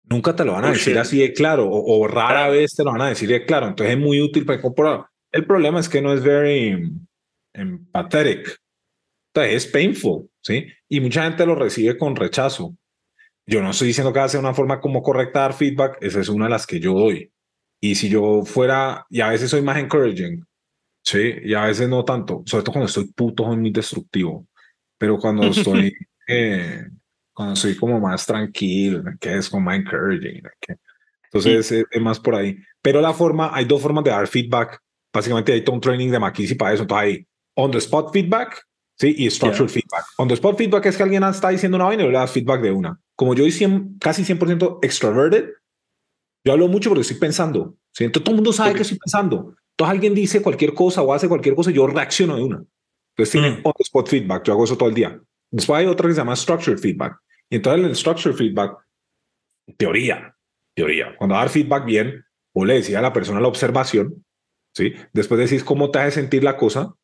nunca te lo van a decir así de claro o, o rara vez te lo van a decir de claro, entonces es muy útil para incorporar. El problema es que no es very empathetic, entonces es painful, ¿sí? Y mucha gente lo recibe con rechazo. Yo no estoy diciendo que sea una forma como correcta dar feedback, esa es una de las que yo doy. Y si yo fuera, y a veces soy más encouraging, sí, y a veces no tanto, sobre todo cuando estoy puto, soy muy destructivo, pero cuando estoy, eh, cuando soy como más tranquilo, que es como más encouraging, que, entonces es, es, más por ahí. Pero la forma, hay dos formas de dar feedback. Básicamente hay todo un training de McKinsey para eso. Entonces hay on the spot feedback, sí, y structural yeah. feedback. On the spot feedback es que alguien está diciendo una vaina y le das feedback de una. Como yo soy 100, casi 100% extroverted, yo hablo mucho porque estoy pensando. ¿sí? Entonces todo el mundo sabe okay. que estoy pensando. Entonces alguien dice cualquier cosa o hace cualquier cosa yo reacciono de una. Entonces tiene mm. on the spot feedback. Yo hago eso todo el día. Después hay otra que se llama structured feedback. Y entonces el structured feedback, teoría, teoría. Cuando dar feedback bien, o le decía a la persona la observación, ¿sí? Después decís cómo te hace sentir la cosa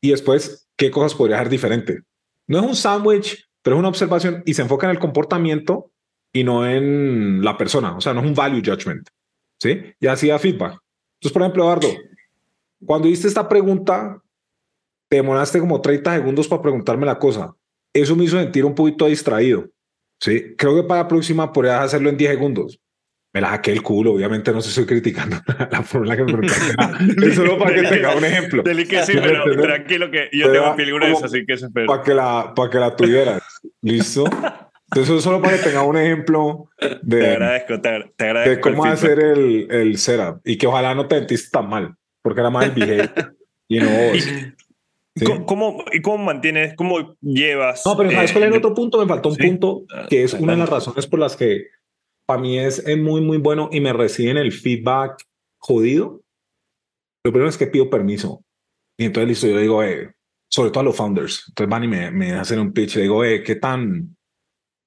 y después qué cosas podría hacer diferente. No es un sándwich, pero es una observación y se enfoca en el comportamiento y no en la persona. O sea, no es un value judgment, ¿sí? Y así da feedback. Entonces, por ejemplo, Eduardo, cuando hiciste esta pregunta, te demoraste como 30 segundos para preguntarme la cosa. Eso me hizo sentir un poquito distraído. Sí, creo que para la próxima podrías hacerlo en 10 segundos. Me la saqué el culo, obviamente no se estoy criticando la forma en la que me es solo para que tenga un ejemplo. Deli que sí, pero tranquilo que yo Pero tengo figuras así que se espera. Para que la, para que la tuvieras. ¿Listo? Entonces, es solo para que tenga un ejemplo de, te agradezco, te, te agradezco de cómo el hacer el, el setup y que ojalá no te sentiste tan mal, porque era más el behavior y no vos. ¿Sí? ¿Cómo, ¿Y cómo mantienes, cómo llevas? No, pero ¿sabes eh, cuál el otro punto? Me faltó un ¿sí? punto que es una de las razones por las que para mí es, es, muy, muy bueno y me reciben el feedback jodido. Lo primero es que pido permiso. Y entonces listo, yo digo, eh, sobre todo a los founders. Entonces van y me, me hacen un pitch. Le digo, eh, ¿qué tan,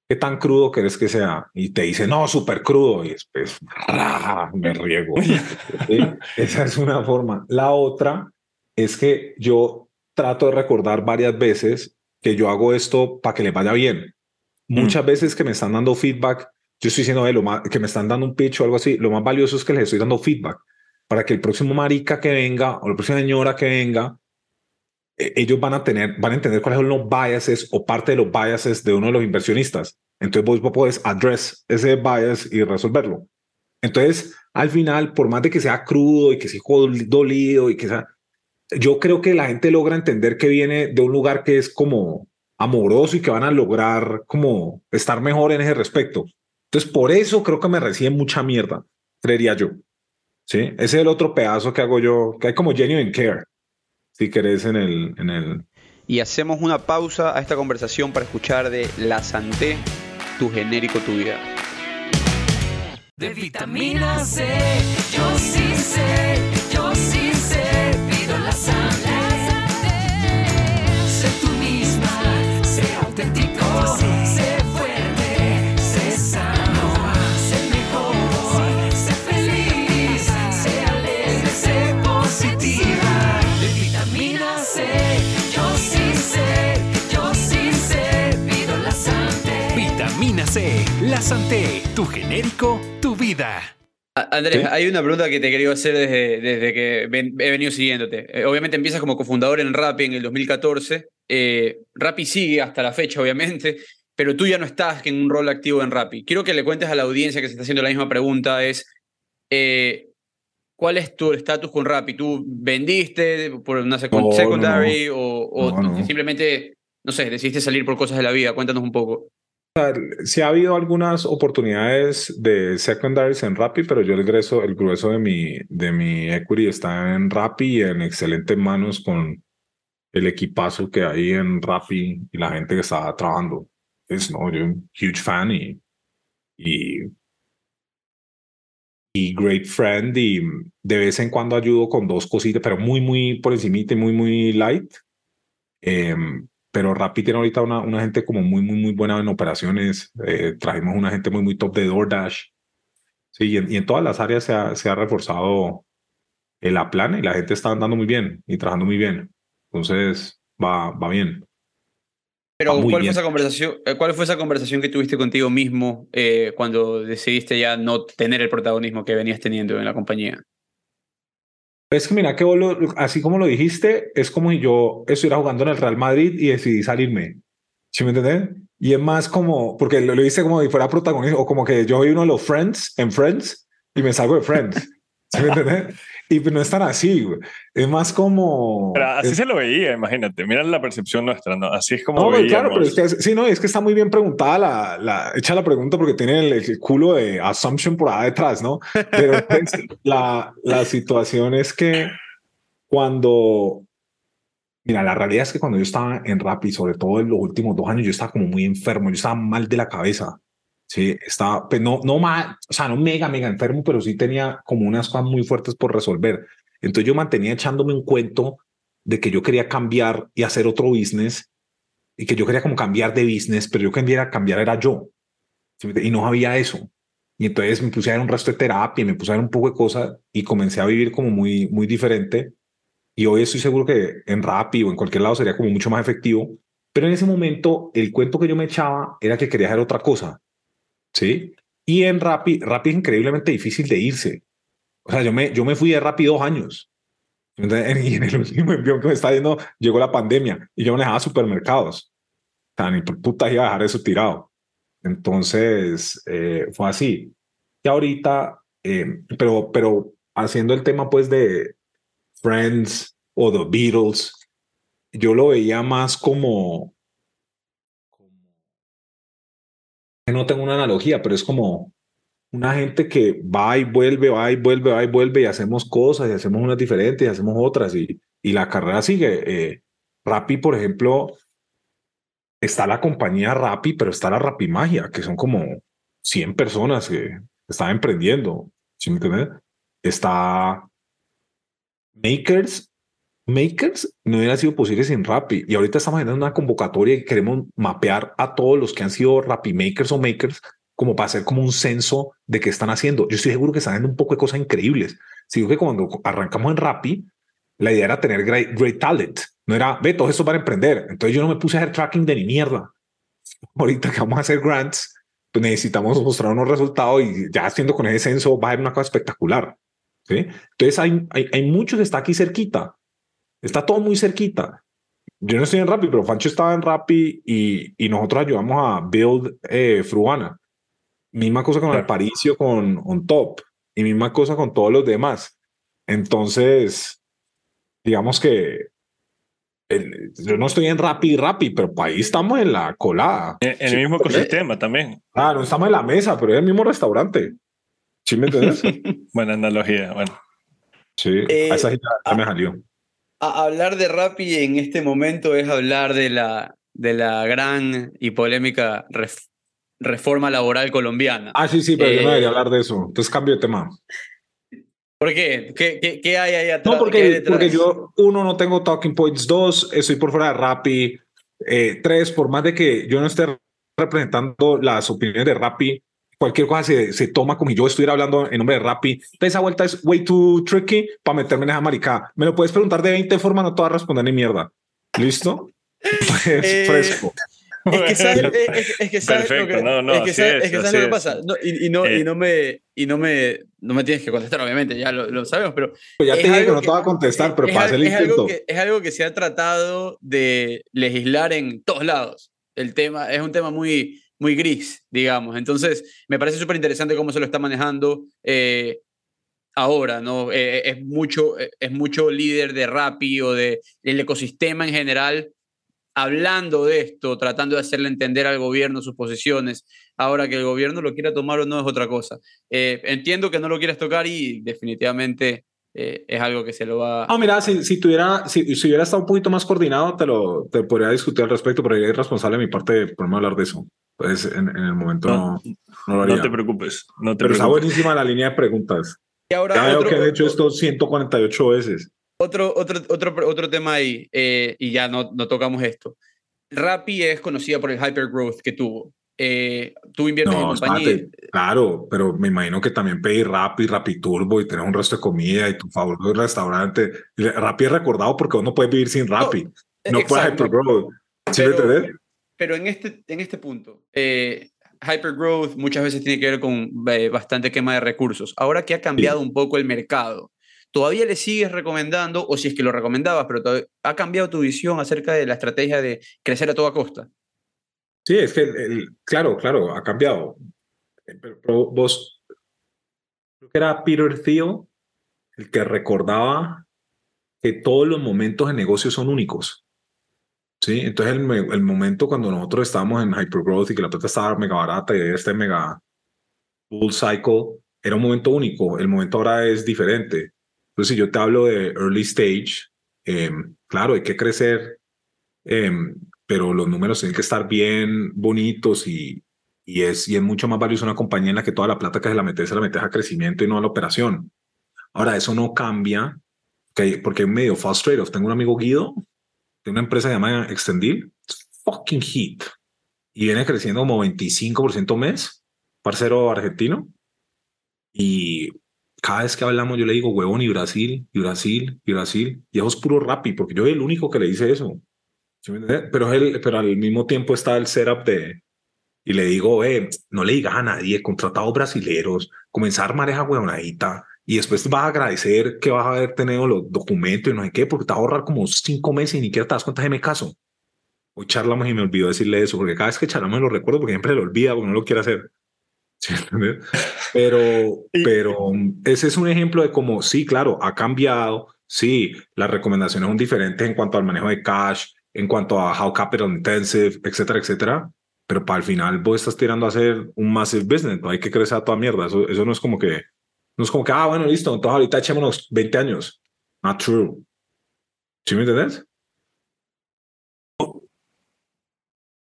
¿qué tan crudo querés que sea? Y te dice, no, súper crudo. Y después, ¡ah! me riego. ¿Sí? Esa es una forma. La otra es que yo trato de recordar varias veces que yo hago esto para que les vaya bien. Muchas mm. veces que me están dando feedback, yo estoy diciendo, lo más, que me están dando un pitch o algo así, lo más valioso es que les estoy dando feedback para que el próximo marica que venga o la próxima señora que venga, eh, ellos van a tener, van a entender cuáles son los biases o parte de los biases de uno de los inversionistas. Entonces vos, vos podés address ese bias y resolverlo. Entonces, al final, por más de que sea crudo y que sea dolido y que sea, yo creo que la gente logra entender que viene de un lugar que es como amoroso y que van a lograr como estar mejor en ese respecto. Entonces, por eso creo que me reciben mucha mierda, creería yo. Sí, ese es el otro pedazo que hago yo, que hay como genuine care, si querés, en el, en el... Y hacemos una pausa a esta conversación para escuchar de La Santé, tu genérico, tu vida. De vitamina C, yo sí sé, yo sí sé. La Santé, tu genérico, tu vida. Andrés, ¿Sí? hay una pregunta que te quería hacer desde, desde que ven, he venido siguiéndote. Eh, obviamente empiezas como cofundador en Rappi en el 2014. Eh, Rappi sigue hasta la fecha, obviamente, pero tú ya no estás en un rol activo en Rappi. Quiero que le cuentes a la audiencia que se está haciendo la misma pregunta, es eh, ¿cuál es tu estatus con Rappi? ¿Tú vendiste por una secund no, secondary no. o, o no, simplemente, no sé, decidiste salir por cosas de la vida? Cuéntanos un poco. Sí ha habido algunas oportunidades de secondaries en Rappi, pero yo el grueso, el grueso de mi, de mi equity está en Rappi y en excelentes manos con el equipazo que hay en Rappi y la gente que está trabajando. Es, no, yo un huge fan y, y, y great friend y de vez en cuando ayudo con dos cositas, pero muy, muy por encima y muy, muy light. Eh, pero Rappi tiene ahorita una, una gente como muy, muy, muy buena en operaciones. Eh, trajimos una gente muy, muy top de DoorDash. Sí, y en, y en todas las áreas se ha, se ha reforzado la plana y la gente está andando muy bien y trabajando muy bien. Entonces, va, va bien. Pero, ¿cuál bien. fue, esa conversación, eh, ¿cuál fue esa conversación que tuviste contigo mismo eh, cuando decidiste ya no tener el protagonismo que venías teniendo en la compañía? Es que mira, que vos así como lo dijiste, es como si yo estuviera jugando en el Real Madrid y decidí salirme. ¿Sí me entendés? Y es más como, porque lo, lo hice como si fuera protagonista, o como que yo soy uno de los Friends en Friends y me salgo de Friends. ¿Sí me entiendes? Y pues no es tan así, güey. Es más como... Pero así es- se lo veía, imagínate. Mira la percepción nuestra, ¿no? Así es como No, veíamos. claro, pero es que, sí, no, es que está muy bien preguntada la, la, hecha la pregunta porque tiene el, el culo de assumption por ahí detrás, ¿no? Pero entonces, la, la situación es que cuando, mira, la realidad es que cuando yo estaba en Rappi, sobre todo en los últimos dos años, yo estaba como muy enfermo, yo estaba mal de la cabeza. Sí, estaba, pues no, no mal, o sea, no mega, mega enfermo, pero sí tenía como unas cosas muy fuertes por resolver. Entonces yo mantenía echándome un cuento de que yo quería cambiar y hacer otro business y que yo quería como cambiar de business, pero yo quería cambiar era yo. Y no había eso. Y entonces me puse a ver un resto de terapia, me puse a ver un poco de cosas y comencé a vivir como muy, muy diferente. Y hoy estoy seguro que en Rappi o en cualquier lado sería como mucho más efectivo. Pero en ese momento el cuento que yo me echaba era que quería hacer otra cosa. ¿Sí? Y en Rappi, Rappi es increíblemente difícil de irse. O sea, yo me, yo me fui de Rappi dos años. Y en el último envío que me está yendo, llegó la pandemia y yo manejaba supermercados. O sea, ni por puta iba a dejar eso tirado. Entonces, eh, fue así. Y ahorita, eh, pero, pero haciendo el tema pues de Friends o The Beatles, yo lo veía más como, no tengo una analogía, pero es como una gente que va y vuelve, va y vuelve, va y vuelve y hacemos cosas y hacemos unas diferentes y hacemos otras y, y la carrera sigue. Eh, Rappi, por ejemplo, está la compañía Rappi, pero está la Rappi Magia, que son como 100 personas que están emprendiendo. ¿Sí me entiendes? Está Makers. Makers no hubiera sido posible sin Rappi. Y ahorita estamos haciendo una convocatoria y queremos mapear a todos los que han sido Rappi Makers o Makers como para hacer como un censo de qué están haciendo. Yo estoy seguro que están haciendo un poco de cosas increíbles. Sigo que cuando arrancamos en Rappi, la idea era tener great, great talent. No era, ve, todos estos van a emprender. Entonces yo no me puse a hacer tracking de ni mierda. Ahorita que vamos a hacer grants, pues necesitamos mostrar unos resultados y ya haciendo con ese censo va a ser una cosa espectacular. ¿sí? Entonces hay, hay, hay mucho que está aquí cerquita. Está todo muy cerquita. Yo no estoy en Rappi, pero Fancho estaba en Rappi y, y nosotros ayudamos a build eh, Fruana. Misma cosa con Claro. Alparicio, con On Top y misma cosa con todos los demás. Entonces, digamos que el- yo no estoy en Rappi, Rappi, pero ahí estamos en la colada. En, en el Sí, mismo ecosistema también. Ah, no estamos en la mesa, pero es el mismo restaurante. ¿Sí me entiendes? Buena analogía. Bueno, sí, Eh, a esa sí ya, ya me salió. A- hablar de Rappi en este momento es hablar de la, de la gran y polémica ref- reforma laboral colombiana. Ah, sí, sí, pero yo no Eh, debería hablar de eso. Entonces cambio de tema. ¿Por qué? ¿Qué, qué, qué hay ahí atrás? No, ¿Qué hay porque, porque yo, uno, no tengo talking points. Dos, estoy por fuera de Rappi. Eh, tres, por más de que yo no esté representando las opiniones de Rappi, cualquier cosa se, se toma como si yo estuviera hablando en nombre de Rappi. Entonces, esa vuelta es way too tricky para meterme en esa maricada. Me lo puedes preguntar de 20 formas, no te voy a responder ni mierda. ¿Listo? Pues, Eh, fresco. Es que sabes, es, es- que sabes lo Perfecto, que, no, no, es que así sabes, es, es que sabes lo que es. pasa. No, y, y no, Eh. y no me, y no me, no me tienes que contestar, obviamente, ya lo, lo sabemos, pero Pues ya te dije que no te voy a contestar, pero para hacer el es algo intento. que, es algo que se ha tratado de legislar en todos lados. El tema es un tema muy, muy gris, digamos. Entonces, me parece súper interesante cómo se lo está manejando eh, ahora, ¿no? Eh, es, mucho, eh, es mucho líder de Rappi o de, del ecosistema en general hablando de esto, tratando de hacerle entender al gobierno sus posiciones. Ahora que el gobierno lo quiera tomar o no es otra cosa. Entiendo que no lo quieras tocar y definitivamente eh, es algo que se lo va Ah, mira, si, si tuviera, si, si hubiera estado un poquito más coordinado, te lo te podría discutir al respecto, pero es responsable de mi parte de ponerme a hablar de eso. Pues en, en el momento no, No, no lo haría. no te preocupes. No te pero está preocupes. buenísima la línea de preguntas. Y ahora Ya veo otro, que han hecho esto 148 veces. otro, otro, otro, otro tema ahí, eh, y ya no, no tocamos esto. Rappi es conocida por el hypergrowth que tuvo. Eh, tú inviertes No, en compañía. Claro, pero me imagino que también pedir Rappi, Rappi Turbo y tener un resto de comida y tu favorito restaurante. Rappi es recordado porque uno puede vivir sin Rappi. No, puede exacto. hypergrowth. ¿Sí Pero- en este, en este punto, eh, hypergrowth muchas veces tiene que ver con eh, bastante quema de recursos. Ahora que ha cambiado un poco el mercado, ¿todavía le sigues recomendando, o si es que lo recomendabas, pero ha cambiado tu visión acerca de la estrategia de crecer a toda costa? Sí, es que, el- el- claro, claro, ha cambiado. Eh, Pero, pero vos, creo que era Peter Thiel el que recordaba que todos los momentos de negocio son únicos. Sí, entonces el, el momento cuando nosotros estábamos en hypergrowth y que la plata estaba mega barata y este mega bull cycle, era un momento único. El momento ahora es diferente. Entonces, si yo te hablo de early stage, em, claro, hay que crecer, em, pero los números tienen que estar bien bonitos y, y, es, y es mucho más valioso una compañía en la que toda la plata que se la metes, se la metes a crecimiento y no a la operación. Ahora, eso no cambia, que, porque es medio fast trade-off. Tengo un amigo Guido de una empresa llamada Extendil, es fucking hit, y viene creciendo como 25% mes, parcero argentino, y cada vez que hablamos yo le digo, huevón, y Brasil, y Brasil, y Brasil, y eso es puro rapi, porque yo soy el único que le dice eso. ¿Sí me? Pero, es el, pero al mismo tiempo está el setup de, y le digo, eh, no le digas a nadie, contratados brasileros, comenzar a armar esa huevonadita, y después vas a agradecer que vas a haber tenido los documentos y no sé qué, porque te va a ahorrar como cinco meses y ni siquiera te das cuenta de mi caso. Hoy charlamos y me olvidó decirle eso, porque cada vez que charlamos lo recuerdo porque siempre lo olvida porque no lo quiere hacer. ¿Sí me? Pero, pero ese es un ejemplo de cómo, sí, claro, ha cambiado. Sí, las recomendaciones son diferentes en cuanto al manejo de cash, en cuanto a how capital intensive, etcétera, etcétera. Pero para el final vos estás tirando a hacer un massive business, no hay que crecer a toda mierda. Eso, eso no es como que, no es como que, ah, bueno, listo, entonces ahorita echémonos 20 años. Not true. ¿Sí me entiendes?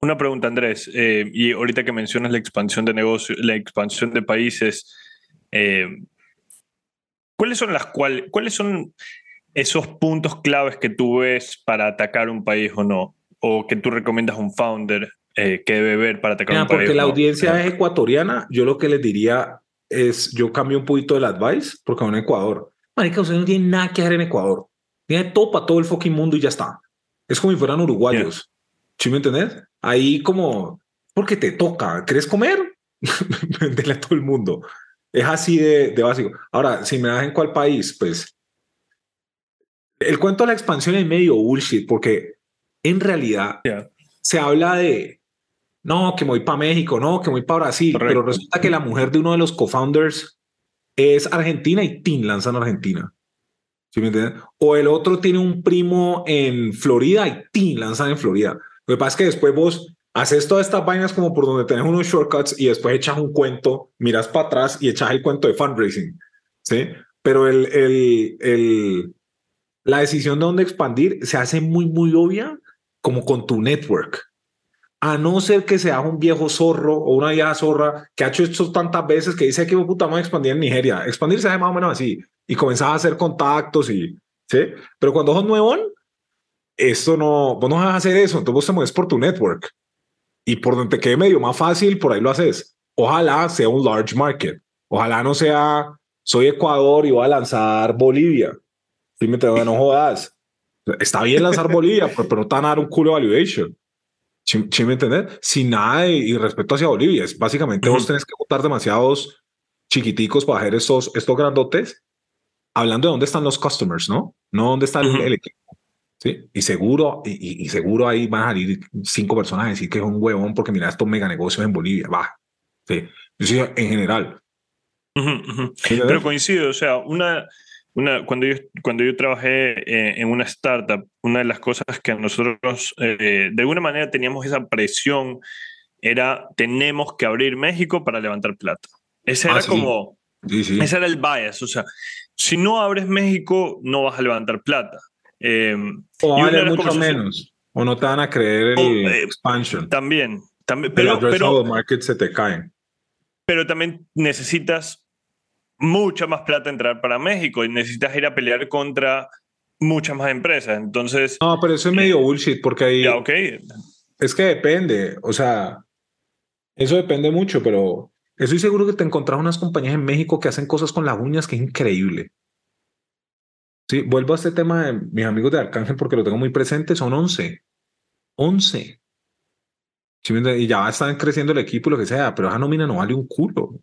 Una pregunta, Andrés, eh, y ahorita que mencionas la expansión de negocios, la expansión de países, eh, ¿cuáles son las cual, cuáles son esos puntos claves que tú ves para atacar un país o no? O que tú recomiendas a un founder eh, que debe ver para atacar Mira, un país. porque la no? audiencia es ecuatoriana, yo lo que les diría es, yo cambio un poquito el advice, porque en Ecuador, marica, ustedes no tienen nada que hacer en Ecuador. Tiene todo para todo el fucking mundo y ya está. Es como si fueran uruguayos. ¿Sí me entendés? Ahí como, porque te toca, ¿querés comer? Vendele a todo el mundo. Es así de, de básico. Ahora, si me das en cuál país, pues el cuento de la expansión es medio bullshit, porque en realidad Yeah. se habla de, no, que me voy para México, no, que me voy para Brasil, Correcto. pero resulta que la mujer de uno de los co-founders es argentina y Tin lanza en Argentina. ¿Sí me entiendes? O el otro tiene un primo en Florida y Tin lanzan en Florida. Lo que pasa es que después vos haces todas estas vainas como por donde tenés unos shortcuts y después echas un cuento, miras para atrás y echas el cuento de fundraising. ¿Sí? Pero el, el, el, la decisión de dónde expandir se hace muy, muy obvia como con tu network. A no ser que seas un viejo zorro o una vieja zorra que ha hecho esto tantas veces que dice que puta vamos a expandir en Nigeria. Expandir se hace más o menos así y comenzás a hacer contactos y, ¿sí? Pero cuando sos nuevón, esto no, vos no vas a hacer eso, entonces vos te mueves por tu network y por donde te quede medio más fácil, por ahí lo haces. Ojalá sea un large market. Ojalá no sea, soy Ecuador y voy a lanzar Bolivia. Sí, me tengo, no jodas. Está bien lanzar Bolivia, pero, pero no te van a dar un culo de valuation. ¿Sí, sí me entendés? Sin nada de, y respeto hacia Bolivia. Es básicamente vos tenés que juntar demasiados chiquiticos para hacer estos, estos grandotes. Hablando de dónde están los customers, ¿no? No dónde está el, Ujú. el equipo. Sí, y seguro, y, y- y seguro ahí van a salir cinco personas a decir que es un huevón porque mira estos mega negocios en Bolivia. Va. Sí. Yo en general. Ujú. ¿Sí, Pero coincido, o sea, una, una, cuando, yo, cuando yo trabajé eh, en una startup, una de las cosas que nosotros eh, de alguna manera teníamos esa presión era tenemos que abrir México para levantar plata. Ese Ah, era sí. como, Sí, sí. ese era el bias, o sea, si no abres México no vas a levantar plata. Eh, O y va a una de valer las mucho menos. O no te van a creer el O, eh, expansion. también, también el pero, addressable pero, market se te caen. pero también necesitas mucha más plata entrar para México y necesitas ir a pelear contra muchas más empresas. Entonces, No, pero eso es medio bullshit porque ahí ya, ok, es que depende. O sea, eso depende mucho, pero estoy seguro que te encontrás unas compañías en México que hacen cosas con las uñas que es increíble. Sí, vuelvo a este tema de mis amigos de Arcángel porque lo tengo muy presente. Son 11. 11. ¿Sí me entiendes? Y ya están creciendo el equipo y lo que sea, pero esa nómina no vale un culo.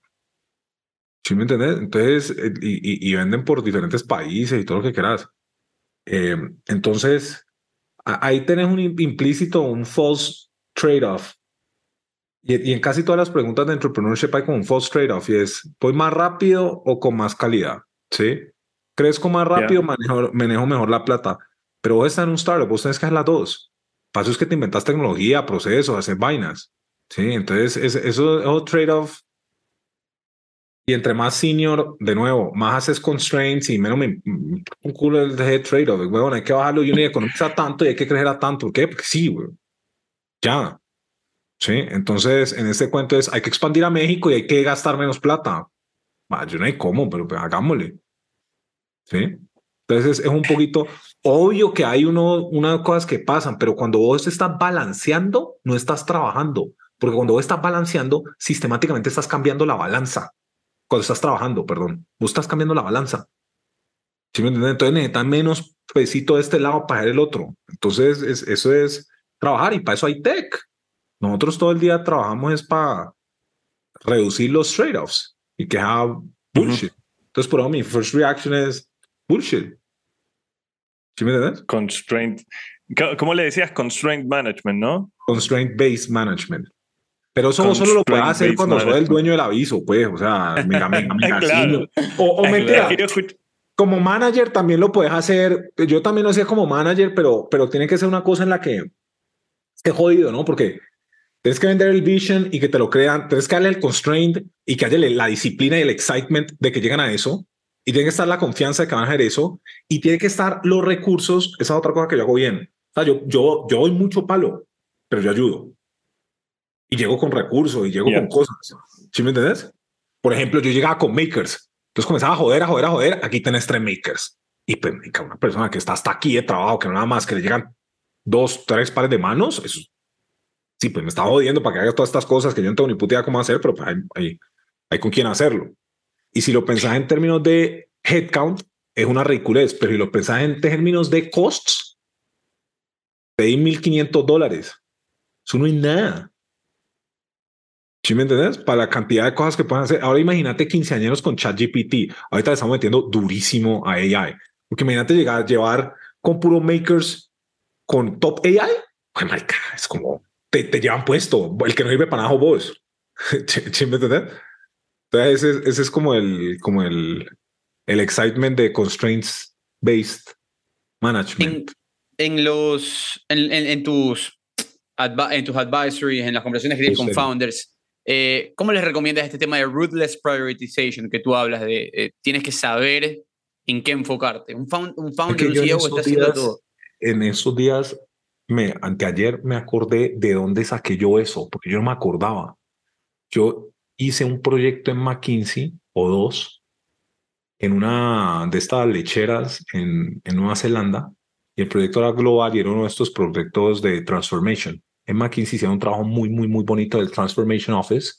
¿Sí me entiendes? Entonces, eh, y, y- y venden por diferentes países y todo lo que quieras. Eh, entonces, ahí tenés un im- implícito, un false trade-off Y, y en casi todas las preguntas de entrepreneurship hay como un false trade-off y es, ¿voy más rápido o con más calidad? ¿Sí? Crezco más rápido, manejo, manejo mejor la plata. Pero vos estás en un startup, vos tenés que hacer las dos. Paso es que te inventas tecnología, procesos, hacer vainas. Sí, entonces es- eso es un trade-off. Y entre más senior, de nuevo, más haces constraints y menos me mm, un culo el de trade-off. Weón, hay que bajarlo y uno economiza tanto y hay que crecer a tanto. ¿Por qué? Porque sí, weón. Ya. Sí, entonces en este cuento es hay que expandir a México y hay que gastar menos plata. Ah, yo no hay cómo, pero pues, hagámosle. Sí. Entonces es un poquito obvio que hay uno, unas cosas que pasan, pero cuando vos estás balanceando, no estás trabajando. Porque cuando vos estás balanceando, sistemáticamente estás cambiando la balanza. Cuando estás trabajando, perdón, vos estás cambiando la balanza. ¿Sí me entiendes? Entonces necesitas menos pesito de este lado para el otro. Entonces es- eso es trabajar y para eso hay tech. Nosotros todo el día trabajamos es para reducir los trade-offs y que bullshit. Entonces, por eso mi first reaction es bullshit. ¿Sí me entiendes? Constraint. Co- ¿Cómo le decías? Constraint management, ¿no? Constraint based management. Pero eso solo lo puedes hacer cuando sos el dueño del aviso, pues, o sea, mega, mega, mega Claro. O, o mentira, como manager también lo puedes hacer. Yo también lo hacía como manager, pero, pero tiene que ser una cosa en la que es jodido, ¿no? Porque tienes que vender el vision y que te lo crean, tienes que darle el constraint y que haya la disciplina y el excitement de que llegan a eso. Y tiene que estar la confianza de que van a hacer eso. Y tiene que estar los recursos. Esa es otra cosa que yo hago bien. O sea, yo, yo, yo doy mucho palo, pero yo ayudo. Y llego con recursos y llego Yeah. con cosas. ¿Sí me entiendes? Por ejemplo, yo llegaba con makers. Entonces comenzaba a joder, a joder, a joder. Aquí tenés tres makers. Y pues, una persona que está hasta aquí de trabajo, que no nada más que le llegan dos, tres pares de manos, eso, sí, pues me está jodiendo para que haga todas estas cosas que yo no tengo ni puta idea cómo hacer, pero pues hay, hay, hay con quién hacerlo. Y si lo pensás en términos de headcount, es una ridiculez, pero si lo pensás en términos de costs, pedí 1.500 dólares. Eso no es nada. ¿Sí me entendés? Para la cantidad de cosas que pueden hacer. Ahora imagínate quinceañeros con ChatGPT. Ahorita le estamos metiendo durísimo a AI. Porque imagínate llegar, llevar con puro makers con top AI. Ay, marica, es como te, te llevan puesto. El que no sirve para nada vos. ¿Sí, me entendés? Entonces ese, ese es como el, como el, el excitement de constraints based management. En, en los, en, en- en tus, en tus advisories, en las conversaciones que tienes con sí. founders, eh, ¿cómo les recomiendas este tema de ruthless prioritization que tú hablas de eh, tienes que saber en qué enfocarte? Un, found- un founder, un CEO esos está haciendo días- todo. en esos días, me, anteayer me acordé de dónde saqué yo eso, porque yo no me acordaba. Yo hice un proyecto en McKinsey o dos en una de estas lecheras en, en Nueva Zelanda y el proyecto era global y era uno de estos proyectos de transformation. En McKinsey hicieron un trabajo muy, muy, muy bonito del Transformation Office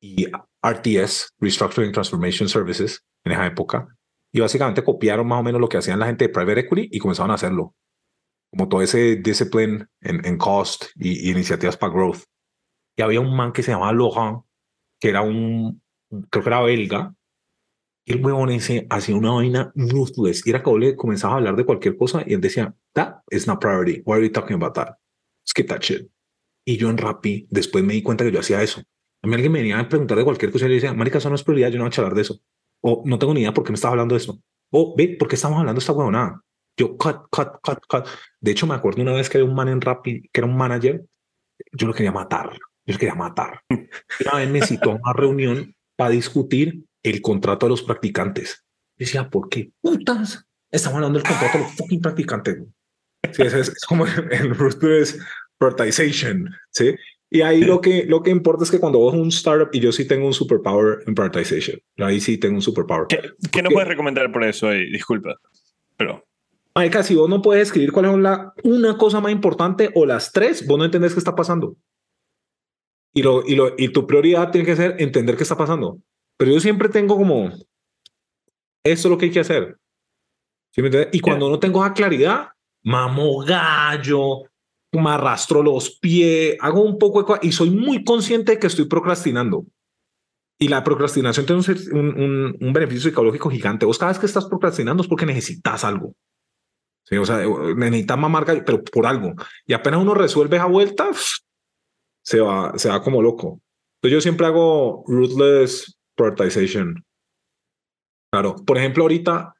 y RTS, Restructuring Transformation Services, en esa época. Y básicamente copiaron más o menos lo que hacían la gente de private equity y comenzaron a hacerlo. Como todo ese discipline en, en cost y, y iniciativas para growth. Y había un man que se llamaba Laurent, que era un, creo que era belga. Y el huevón ese hacía una vaina ruthless. Y era que le comenzaba a hablar de cualquier cosa y él decía, that is not priority. Why are you talking about that? Skip that shit. Y yo en Rappi después me di cuenta que yo hacía eso. A mí alguien me venía a preguntar de cualquier cosa y yo decía, marica, eso no es prioridad, yo no voy a charlar de eso. O no tengo ni idea por qué me estás hablando de eso. O ve, ¿por qué estamos hablando de esta huevonada? Yo, cut, cut, cut, cut. De hecho, me acuerdo una vez que había un man en Rappi que era un manager. Yo lo quería matar. Yo lo quería matar. Una vez me citó a una reunión para discutir el contrato de los practicantes. Yo decía, ¿por qué putas estamos hablando del contrato de los fucking practicantes? Sí, es, es, es como el ruthless prioritization. Sí. Y ahí lo que, lo que importa es que cuando vos un startup, y yo sí tengo un superpower en prioritization, ahí sí tengo un superpower. ¿Qué, qué nos puedes recomendar por eso ahí? Disculpa. Pero Marica, si vos no puedes escribir cuál es la, una cosa más importante o las tres, vos no entendés qué está pasando. Y, lo, y, lo, y tu prioridad tiene que ser entender qué está pasando. Pero yo siempre tengo como, esto es lo que hay que hacer. ¿Sí me? Y cuando no tengo esa claridad, mamo gallo, me arrastro los pies, hago un poco y soy muy consciente de que estoy procrastinando. Y la procrastinación tiene un, un, beneficio psicológico gigante. Vos cada vez que estás procrastinando es porque necesitas algo. Sea, necesitas mamar gallo, pero por algo. Y apenas uno resuelve esa vuelta, se va, se va como loco. Entonces yo siempre hago ruthless prioritization. Claro, por ejemplo, ahorita,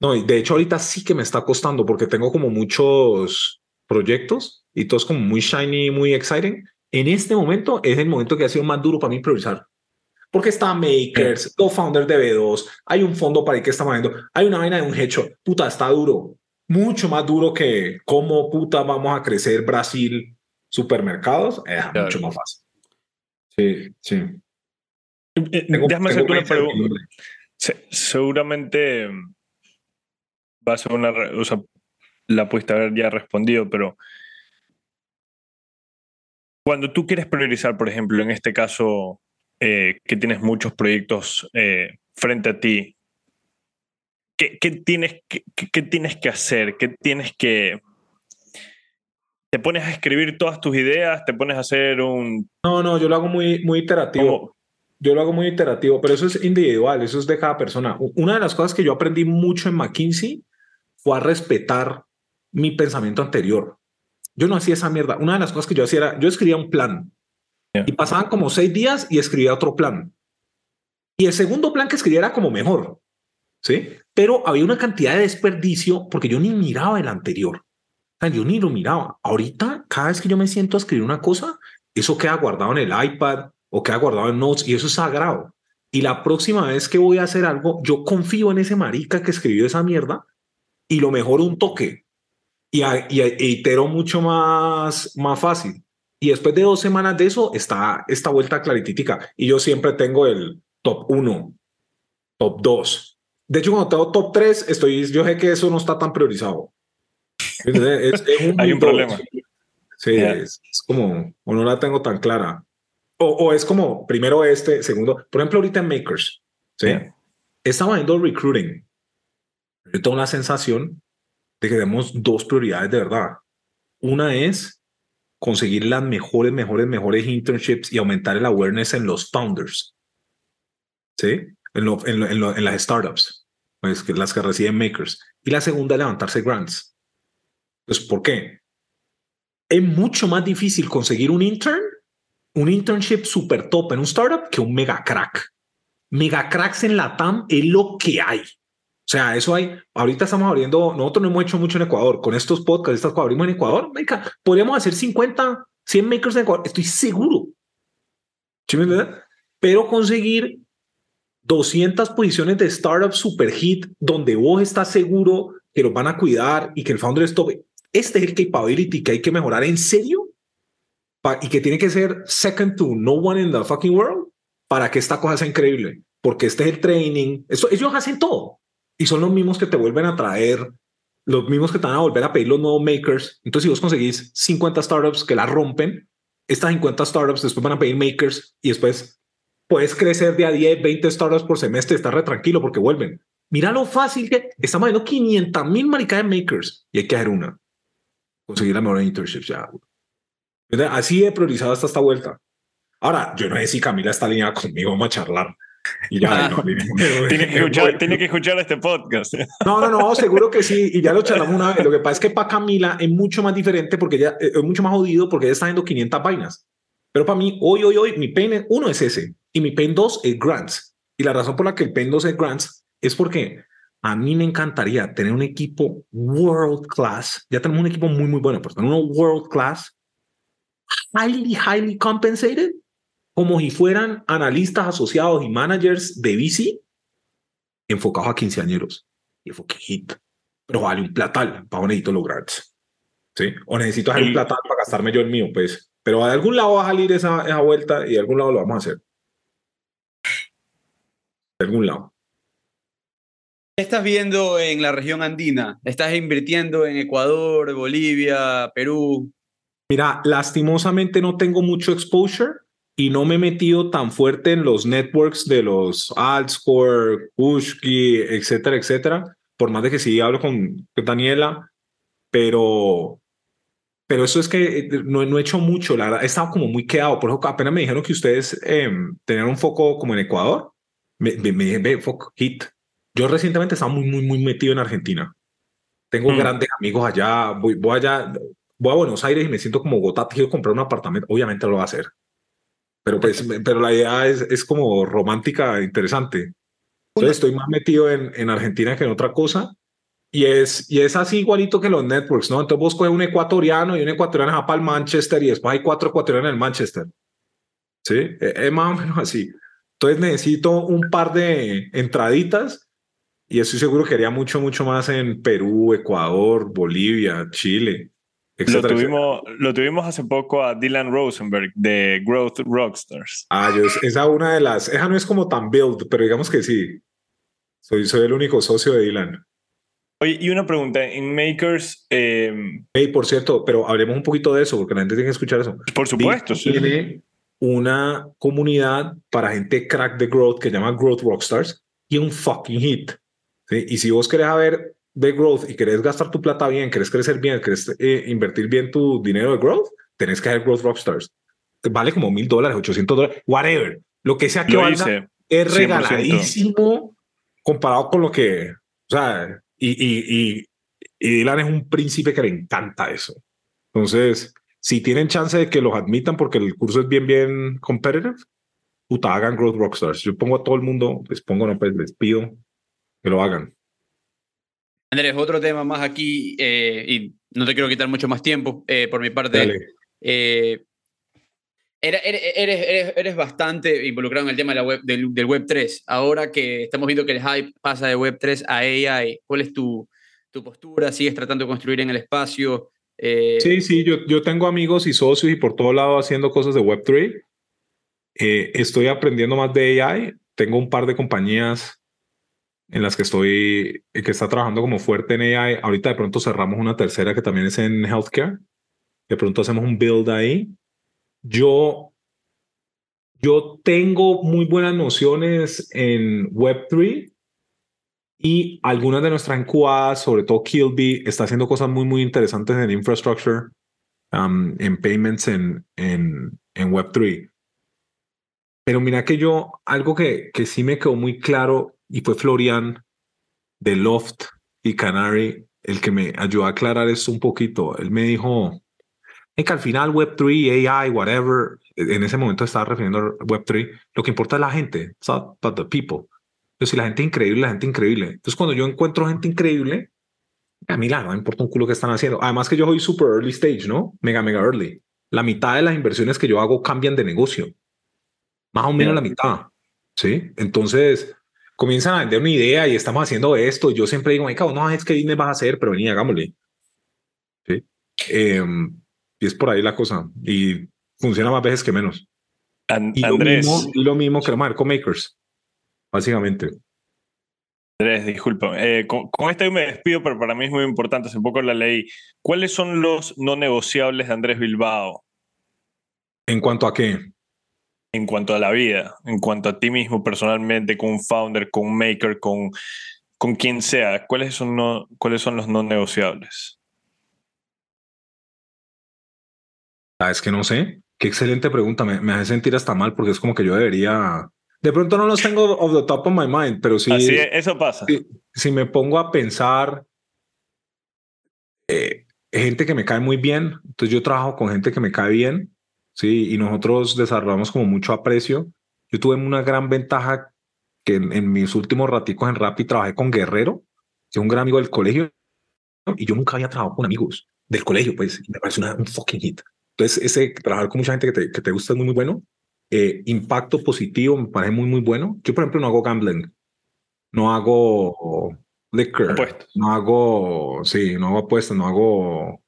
no, y de hecho ahorita sí que me está costando porque tengo como muchos proyectos y todos como muy shiny, muy exciting. En este momento es el momento que ha sido más duro para mí priorizar. Porque está Makers, co-founder de B2, hay un fondo para el que está moviendo, hay una vaina de un hecho. Puta, está duro. Mucho más duro que cómo puta vamos a crecer Brasil supermercados. Es Claro. mucho más fácil. Sí, sí. Eh, Tengo- Déjame tengo hacerte una pregunta. Se- seguramente va a ser una. O sea, la pudiste haber ya respondido, pero. Cuando tú quieres priorizar, por ejemplo, en este caso, eh, que tienes muchos proyectos eh, frente a ti, ¿qué, qué tienes, que- qué- qué tienes que hacer? ¿Qué tienes que.? ¿Te pones a escribir todas tus ideas? ¿Te pones a hacer un. No, no, yo lo hago muy, muy iterativo. Yo lo hago muy iterativo, pero eso es individual, eso es de cada persona. Una de las cosas que yo aprendí mucho en McKinsey fue a respetar mi pensamiento anterior. Yo no hacía esa mierda. Una de las cosas que yo hacía era, yo escribía un plan y pasaban como seis días y escribía otro plan. Y el segundo plan que escribía era como mejor, ¿sí? Pero había una cantidad de desperdicio porque yo ni miraba el anterior. O sea, yo ni lo miraba. Ahorita, cada vez que yo me siento a escribir una cosa, eso queda guardado en el iPad o queda guardado en Notes y eso es sagrado. Y la próxima vez que voy a hacer algo, yo confío en ese marica que escribió esa mierda y lo mejoro un toque y, a- y e itero mucho más, más fácil. Y después de dos semanas de eso, está esta vuelta claritítica. Y yo siempre tengo el top 1, top 2. De hecho, cuando tengo top 3, estoy, yo sé que eso no está tan priorizado. Es, es- un Hay un dos. problema. Sí, Ya. es, es como, o no la tengo tan clara. O, o es como, primero este, segundo. Por ejemplo, ahorita en Makers, ¿sí? Ya. Estaba viendo recruiting. Yo tengo la sensación de que tenemos dos prioridades de verdad. Una es conseguir las mejores, mejores, mejores internships y aumentar el awareness en los founders. ¿Sí? En, lo- en, lo- en, lo- en las startups, pues, que las que reciben makers. Y la segunda, levantarse grants. Entonces, ¿por qué? Es mucho más difícil conseguir un intern, un internship super top en un startup que un mega crack. Mega cracks en la TAM es lo que hay. Sea, eso hay. Ahorita estamos abriendo, nosotros no hemos hecho mucho en Ecuador. Con estos podcasts, estas que abrimos en Ecuador, marica, podríamos hacer 50, 100 makers en Ecuador. Estoy seguro. ¿Sí me entiendes? Pero conseguir 200 posiciones de startup super hit donde vos estás seguro que los van a cuidar y que el founder es top. Este es el capability que hay que mejorar en serio y que tiene que ser second to no one in the fucking world para que esta cosa sea increíble. Porque este es el training. Esto, ellos hacen todo y son los mismos que te vuelven a traer, los mismos que te van a volver a pedir los nuevos makers. Entonces, si vos conseguís 50 startups que la rompen, estas 50 startups después van a pedir makers y después puedes crecer de a 10, 20 startups por semestre, estar re tranquilo porque vuelven. Mira lo fácil que estamos viendo 500 mil maricadas de makers y hay que hacer una. Conseguir la mejor internship ya. Así he priorizado hasta esta vuelta. Ahora, yo no sé si Camila está alineada conmigo, vamos a charlar. Y ya, no, Tiene que, escuchar, tiene que escuchar este podcast. no, no, no, seguro que sí. Y ya lo charlamos una vez. Lo que pasa es que para Camila es mucho más diferente porque ella eh, es mucho más jodido porque ella está haciendo 500 vainas. Pero para mí, hoy, hoy, hoy, mi es- uno es ese y mi pain dos es grants. Y la razón por la que el pain dos es grants es porque a mí me encantaría tener un equipo world class. Ya tenemos un equipo muy, muy bueno, pero tener uno world class, highly, highly compensated, como si fueran analistas asociados y managers de VC enfocados a quinceañeros y enfoque hit. Pero vale un platal para necesito lograr. ¿Sí? O necesito hacer un platal para gastarme yo el mío, pues. Pero de algún lado va a salir esa, esa vuelta y de algún lado lo vamos a hacer. De algún lado. ¿Qué estás viendo en la región andina? ¿Estás invirtiendo en Ecuador, Bolivia, Perú? Mira, lastimosamente no tengo mucho exposure y no me he metido tan fuerte en los networks de los Altscore, Pushki, etcétera, etcétera. Por más de que sí hablo con Daniela, pero, pero eso es que eh, no, no he hecho mucho. La verdad, he estado como muy quedado. Por eso apenas me dijeron que ustedes eh, tenían un foco como en Ecuador. Me, me, me dije, ve, foco, hit. Yo recientemente estaba muy, muy, muy metido en Argentina. Tengo Mm. grandes amigos allá. Voy, voy allá voy a Buenos Aires y me siento como Bogotá, quiero comprar un apartamento, obviamente lo va a hacer. Pero pues, pero la idea es, es como romántica, interesante. Entonces estoy más metido en, en Argentina que en otra cosa. Y es, y es así igualito que los networks, ¿no? Entonces vos coges un ecuatoriano y un ecuatoriano va para el Manchester y después hay cuatro ecuatorianos en el Manchester. ¿Sí? Es, es más o menos así. Entonces necesito un par de entraditas y estoy seguro que haría mucho, mucho más en Perú, Ecuador, Bolivia, Chile, Lo etcétera, etcétera. tuvimos, lo tuvimos hace poco a Dylan Rosenberg de Growth Rockstars. Ah, yo, esa una de las, esa no es como tan build, pero digamos que sí. Soy, soy el único socio de Dylan. Oye, y una pregunta, en Makers, eh, Hey, por cierto, pero hablemos un poquito de eso, porque la gente tiene que escuchar eso. por supuesto, sí. Tiene una comunidad para gente crack de growth que se llama Growth Rockstars y un fucking hit. ¿sí? Y si vos querés ver de growth y querés gastar tu plata bien, querés crecer bien, querés eh, invertir bien tu dinero de growth, tenés que hacer Growth Rockstars. Vale como mil dólares, 800 dólares, whatever. Lo que sea que Lo valga, hice. es 100%. regaladísimo comparado con lo que, o sea, y, y, y, y Dylan es un príncipe que le encanta eso. Entonces, si tienen chance de que los admitan porque el curso es bien, bien competitive, puta, hagan Growth Rockstars. Yo pongo a todo el mundo, les pongo, no, pues les pido que lo hagan. Andrés, otro tema más aquí, eh, y no te quiero quitar mucho más tiempo eh, por mi parte. Eh, eres, eres, eres, bastante involucrado en el tema de la web, del, del Web 3. Ahora que estamos viendo que el hype pasa de Web 3 a AI, ¿cuál es tu, tu postura? ¿Sigues tratando de construir en el espacio? Eh, Sí, sí, yo, yo tengo amigos y socios y por todo lado haciendo cosas de Web3. Eh, estoy aprendiendo más de AI. Tengo un par de compañías en las que estoy, eh, que está trabajando como fuerte en AI. Ahorita de pronto cerramos una tercera que también es en healthcare. De pronto hacemos un build ahí. Yo, yo tengo muy buenas nociones en Web3 y algunas de nuestras incubadas, sobre todo Kilby, está haciendo cosas muy, muy interesantes en infrastructure, um, en payments, en, en, en Web3. Pero mira que yo, algo que, que sí me quedó muy claro y fue Florian de Loft y Canary el que me ayudó a aclarar esto un poquito. Él me dijo es que al final Web3, AI, whatever, en ese momento estaba refiriendo a Web3, lo que importa es la gente, it's not about the people. Entonces, si la gente es increíble, la gente increíble. Entonces, cuando yo encuentro gente increíble, a mí la no me importa un culo que están haciendo. Además que yo soy super early stage, ¿no? Mega, mega early. La mitad de las inversiones que yo hago cambian de negocio. Más o menos la mitad. ¿Sí? Entonces, comienzan a vender una idea y estamos haciendo esto. Yo siempre digo, no es que business vas a hacer, pero vení, hagámosle. ¿Sí? Em, y es por ahí la cosa. Y funciona más veces que menos. Y lo Andrés, mismo, y lo mismo que los con makers, básicamente. Andrés, disculpa. Eh, con, con esta yo me despido, pero para mí es muy importante. Hace poco la leí. ¿Cuáles son los no negociables de Andrés Bilbao ¿En cuanto a qué? En cuanto a la vida? En cuanto a ti mismo personalmente, con un founder, con un maker, con, con quien sea. ¿Cuáles son, no, ¿Cuáles son los no negociables? Ah, es que no sé. Qué excelente pregunta. Me, me hace sentir hasta mal porque es como que yo debería. De pronto no los tengo off the top of my mind, pero sí. Así es, eso pasa. si, si me pongo a pensar, eh, gente que me cae muy bien, entonces yo trabajo con gente que me cae bien, sí, y nosotros desarrollamos como mucho aprecio. Yo tuve una gran ventaja que en, en mis últimos raticos en Rappi trabajé con Guerrero, que es un gran amigo del colegio, y yo nunca había trabajado con amigos del colegio, pues, me parece una, un fucking hit. Entonces, ese trabajar con mucha gente que te, que te gusta es muy, muy bueno. Eh, impacto positivo me parece muy, muy bueno. Yo, por ejemplo, no hago gambling, no hago liquor, no hago, sí, no hago apuestas, no hago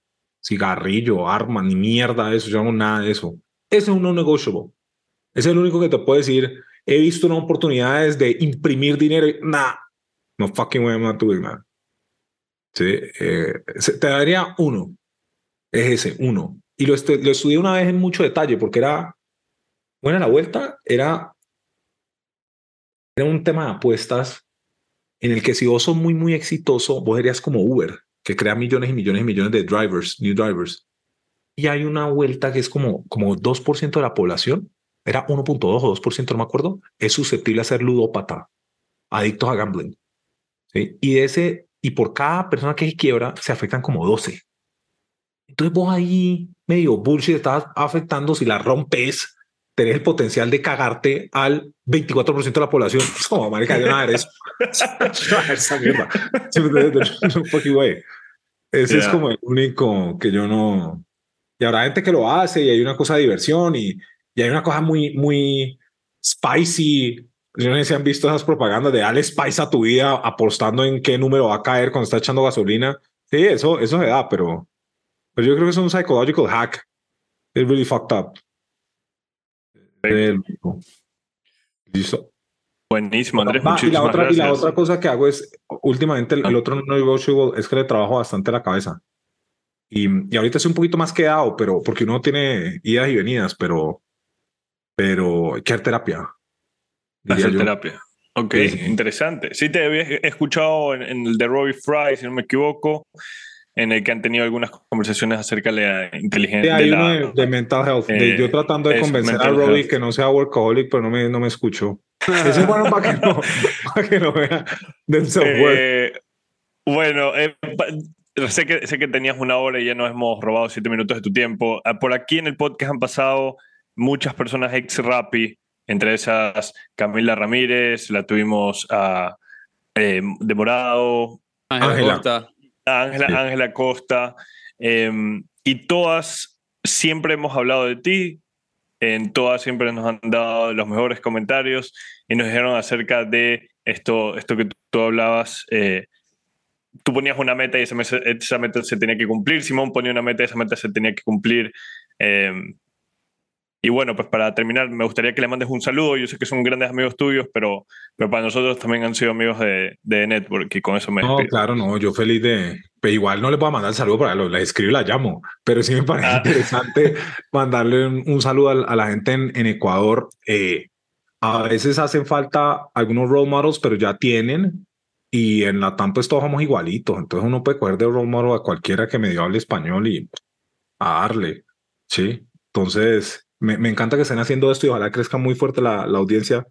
cigarrillo, arma, ni mierda de eso, yo no hago nada de eso. Ese es un no negotiable. Es el único que te puedo decir. He visto unas oportunidades de imprimir dinero y nah, no fucking way I'm not doing that. Sí, eh, te daría uno. Es ese, uno. Y lo, estu- lo estudié una vez en mucho detalle porque era, bueno, la vuelta era, era un tema de apuestas en el que si vos sos muy, muy exitoso, vos serías como Uber, que crea millones y millones y millones de drivers, new drivers. Y hay una vuelta que es como, como 2% de la población, era 1.2 o 2%, no me acuerdo, es susceptible a ser ludópata, adictos a gambling. ¿sí? Y de ese, y por cada persona que se quiebra, se afectan como 12. Entonces vos ahí medio bullshit estás afectando si la rompes, tenés el potencial de cagarte al 24% de la población. No, marica, yo no a ver eso. Esa mierda. Ese es como el único que yo no... Y habrá gente que lo hace y hay una cosa de diversión y, y hay una cosa muy, muy spicy. Yo no sé si han visto esas propagandas de dale spice a tu vida apostando en qué número va a caer cuando está echando gasolina. Sí, eso, eso se da, pero, pero yo creo que es un psychological hack. It's really fucked up. Listo. Buenísimo, Andrés. Y, la otra, y la otra cosa que hago es, últimamente el, el otro non-negotiable es que le trabajo bastante la cabeza. Y, y ahorita estoy un poquito más quedado, pero porque uno tiene idas y venidas, pero, pero hay que hacer terapia. Hacer terapia. Ok, sí. interesante. Sí, te había escuchado en, en el de Robbie Fry, si no me equivoco, en el que han tenido algunas conversaciones acerca de la Sí, inteligencia. hay de uno la- de, de mental health. de eh, yo tratando de convencer a Robbie health. que no sea workaholic, pero no me, no me escuchó. Eso es bueno para que no, para que no vea del self-worth. Eh, bueno, eh, sé, que, sé que tenías una hora y ya nos hemos robado siete minutos de tu tiempo. Ah, Por aquí en el podcast han pasado muchas personas ex Rappi, entre esas Camila Ramírez, la tuvimos a eh, de Morado, Ángela Ángela. Ángela Sí. Ángela Costa, em, y todas siempre hemos hablado de ti, en todas siempre nos han dado los mejores comentarios y nos dijeron acerca de esto, esto que tú hablabas. eh, tú ponías una meta y esa meta se tenía que cumplir, Simón ponía una meta y esa meta se tenía que cumplir. em, y bueno, pues para terminar, me gustaría que le mandes un saludo. Yo sé que son grandes amigos tuyos, pero, pero para nosotros también han sido amigos de, de Network y con eso me No, despido. claro, no, yo feliz de. Pero igual no le puedo mandar el saludo para lo, la escribo y la llamo. Pero sí me parece Ah. interesante mandarle un, un saludo al- a, la gente en, en Ecuador. Eh, a veces hacen falta algunos role models, pero ya tienen. Y en la TAM, pues todos somos igualitos. Entonces uno puede coger de role model a cualquiera que medio hable español y a darle. Sí. Entonces, me, me encanta que estén haciendo esto y ojalá crezca muy fuerte la, la audiencia.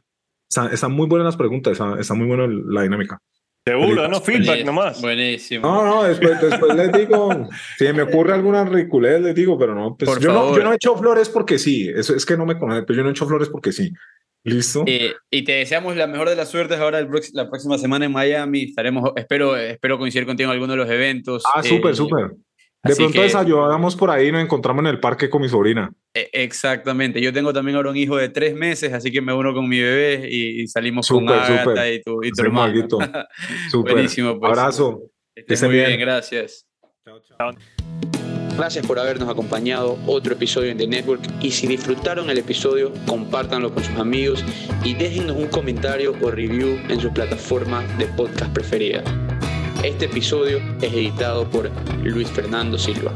Están, están muy buenas las preguntas, está, está muy buena la dinámica. Seguro, no feedback nomás. Buenísimo. No, no, después, después les digo, si me ocurre alguna ridiculez, les digo, pero no, pues Por yo, no favor. yo no he hecho flores porque sí, eso es que no me conocen, pero yo no he hecho flores porque sí. ¿Listo? Eh, y te deseamos la mejor de las suertes ahora el la próxima semana en Miami. Estaremos, espero, espero coincidir contigo en alguno de los eventos. ah, Eh, súper, súper. De así pronto que- desayunamos por ahí y nos encontramos en el parque con mi sobrina. eh, exactamente. Yo tengo también ahora un hijo de tres meses, así que me uno con mi bebé y, y salimos con Súper, Agatha súper. y tu, y tu hermano. Súper. Buenísimo, pues. Abrazo. Estés Que estén muy bien, bien. gracias. Gracias por habernos acompañado otro episodio en The Network y si disfrutaron el episodio, compártanlo con sus amigos y déjennos un comentario o review en su plataforma de podcast preferida. Este episodio es editado por Luis Fernando Silva.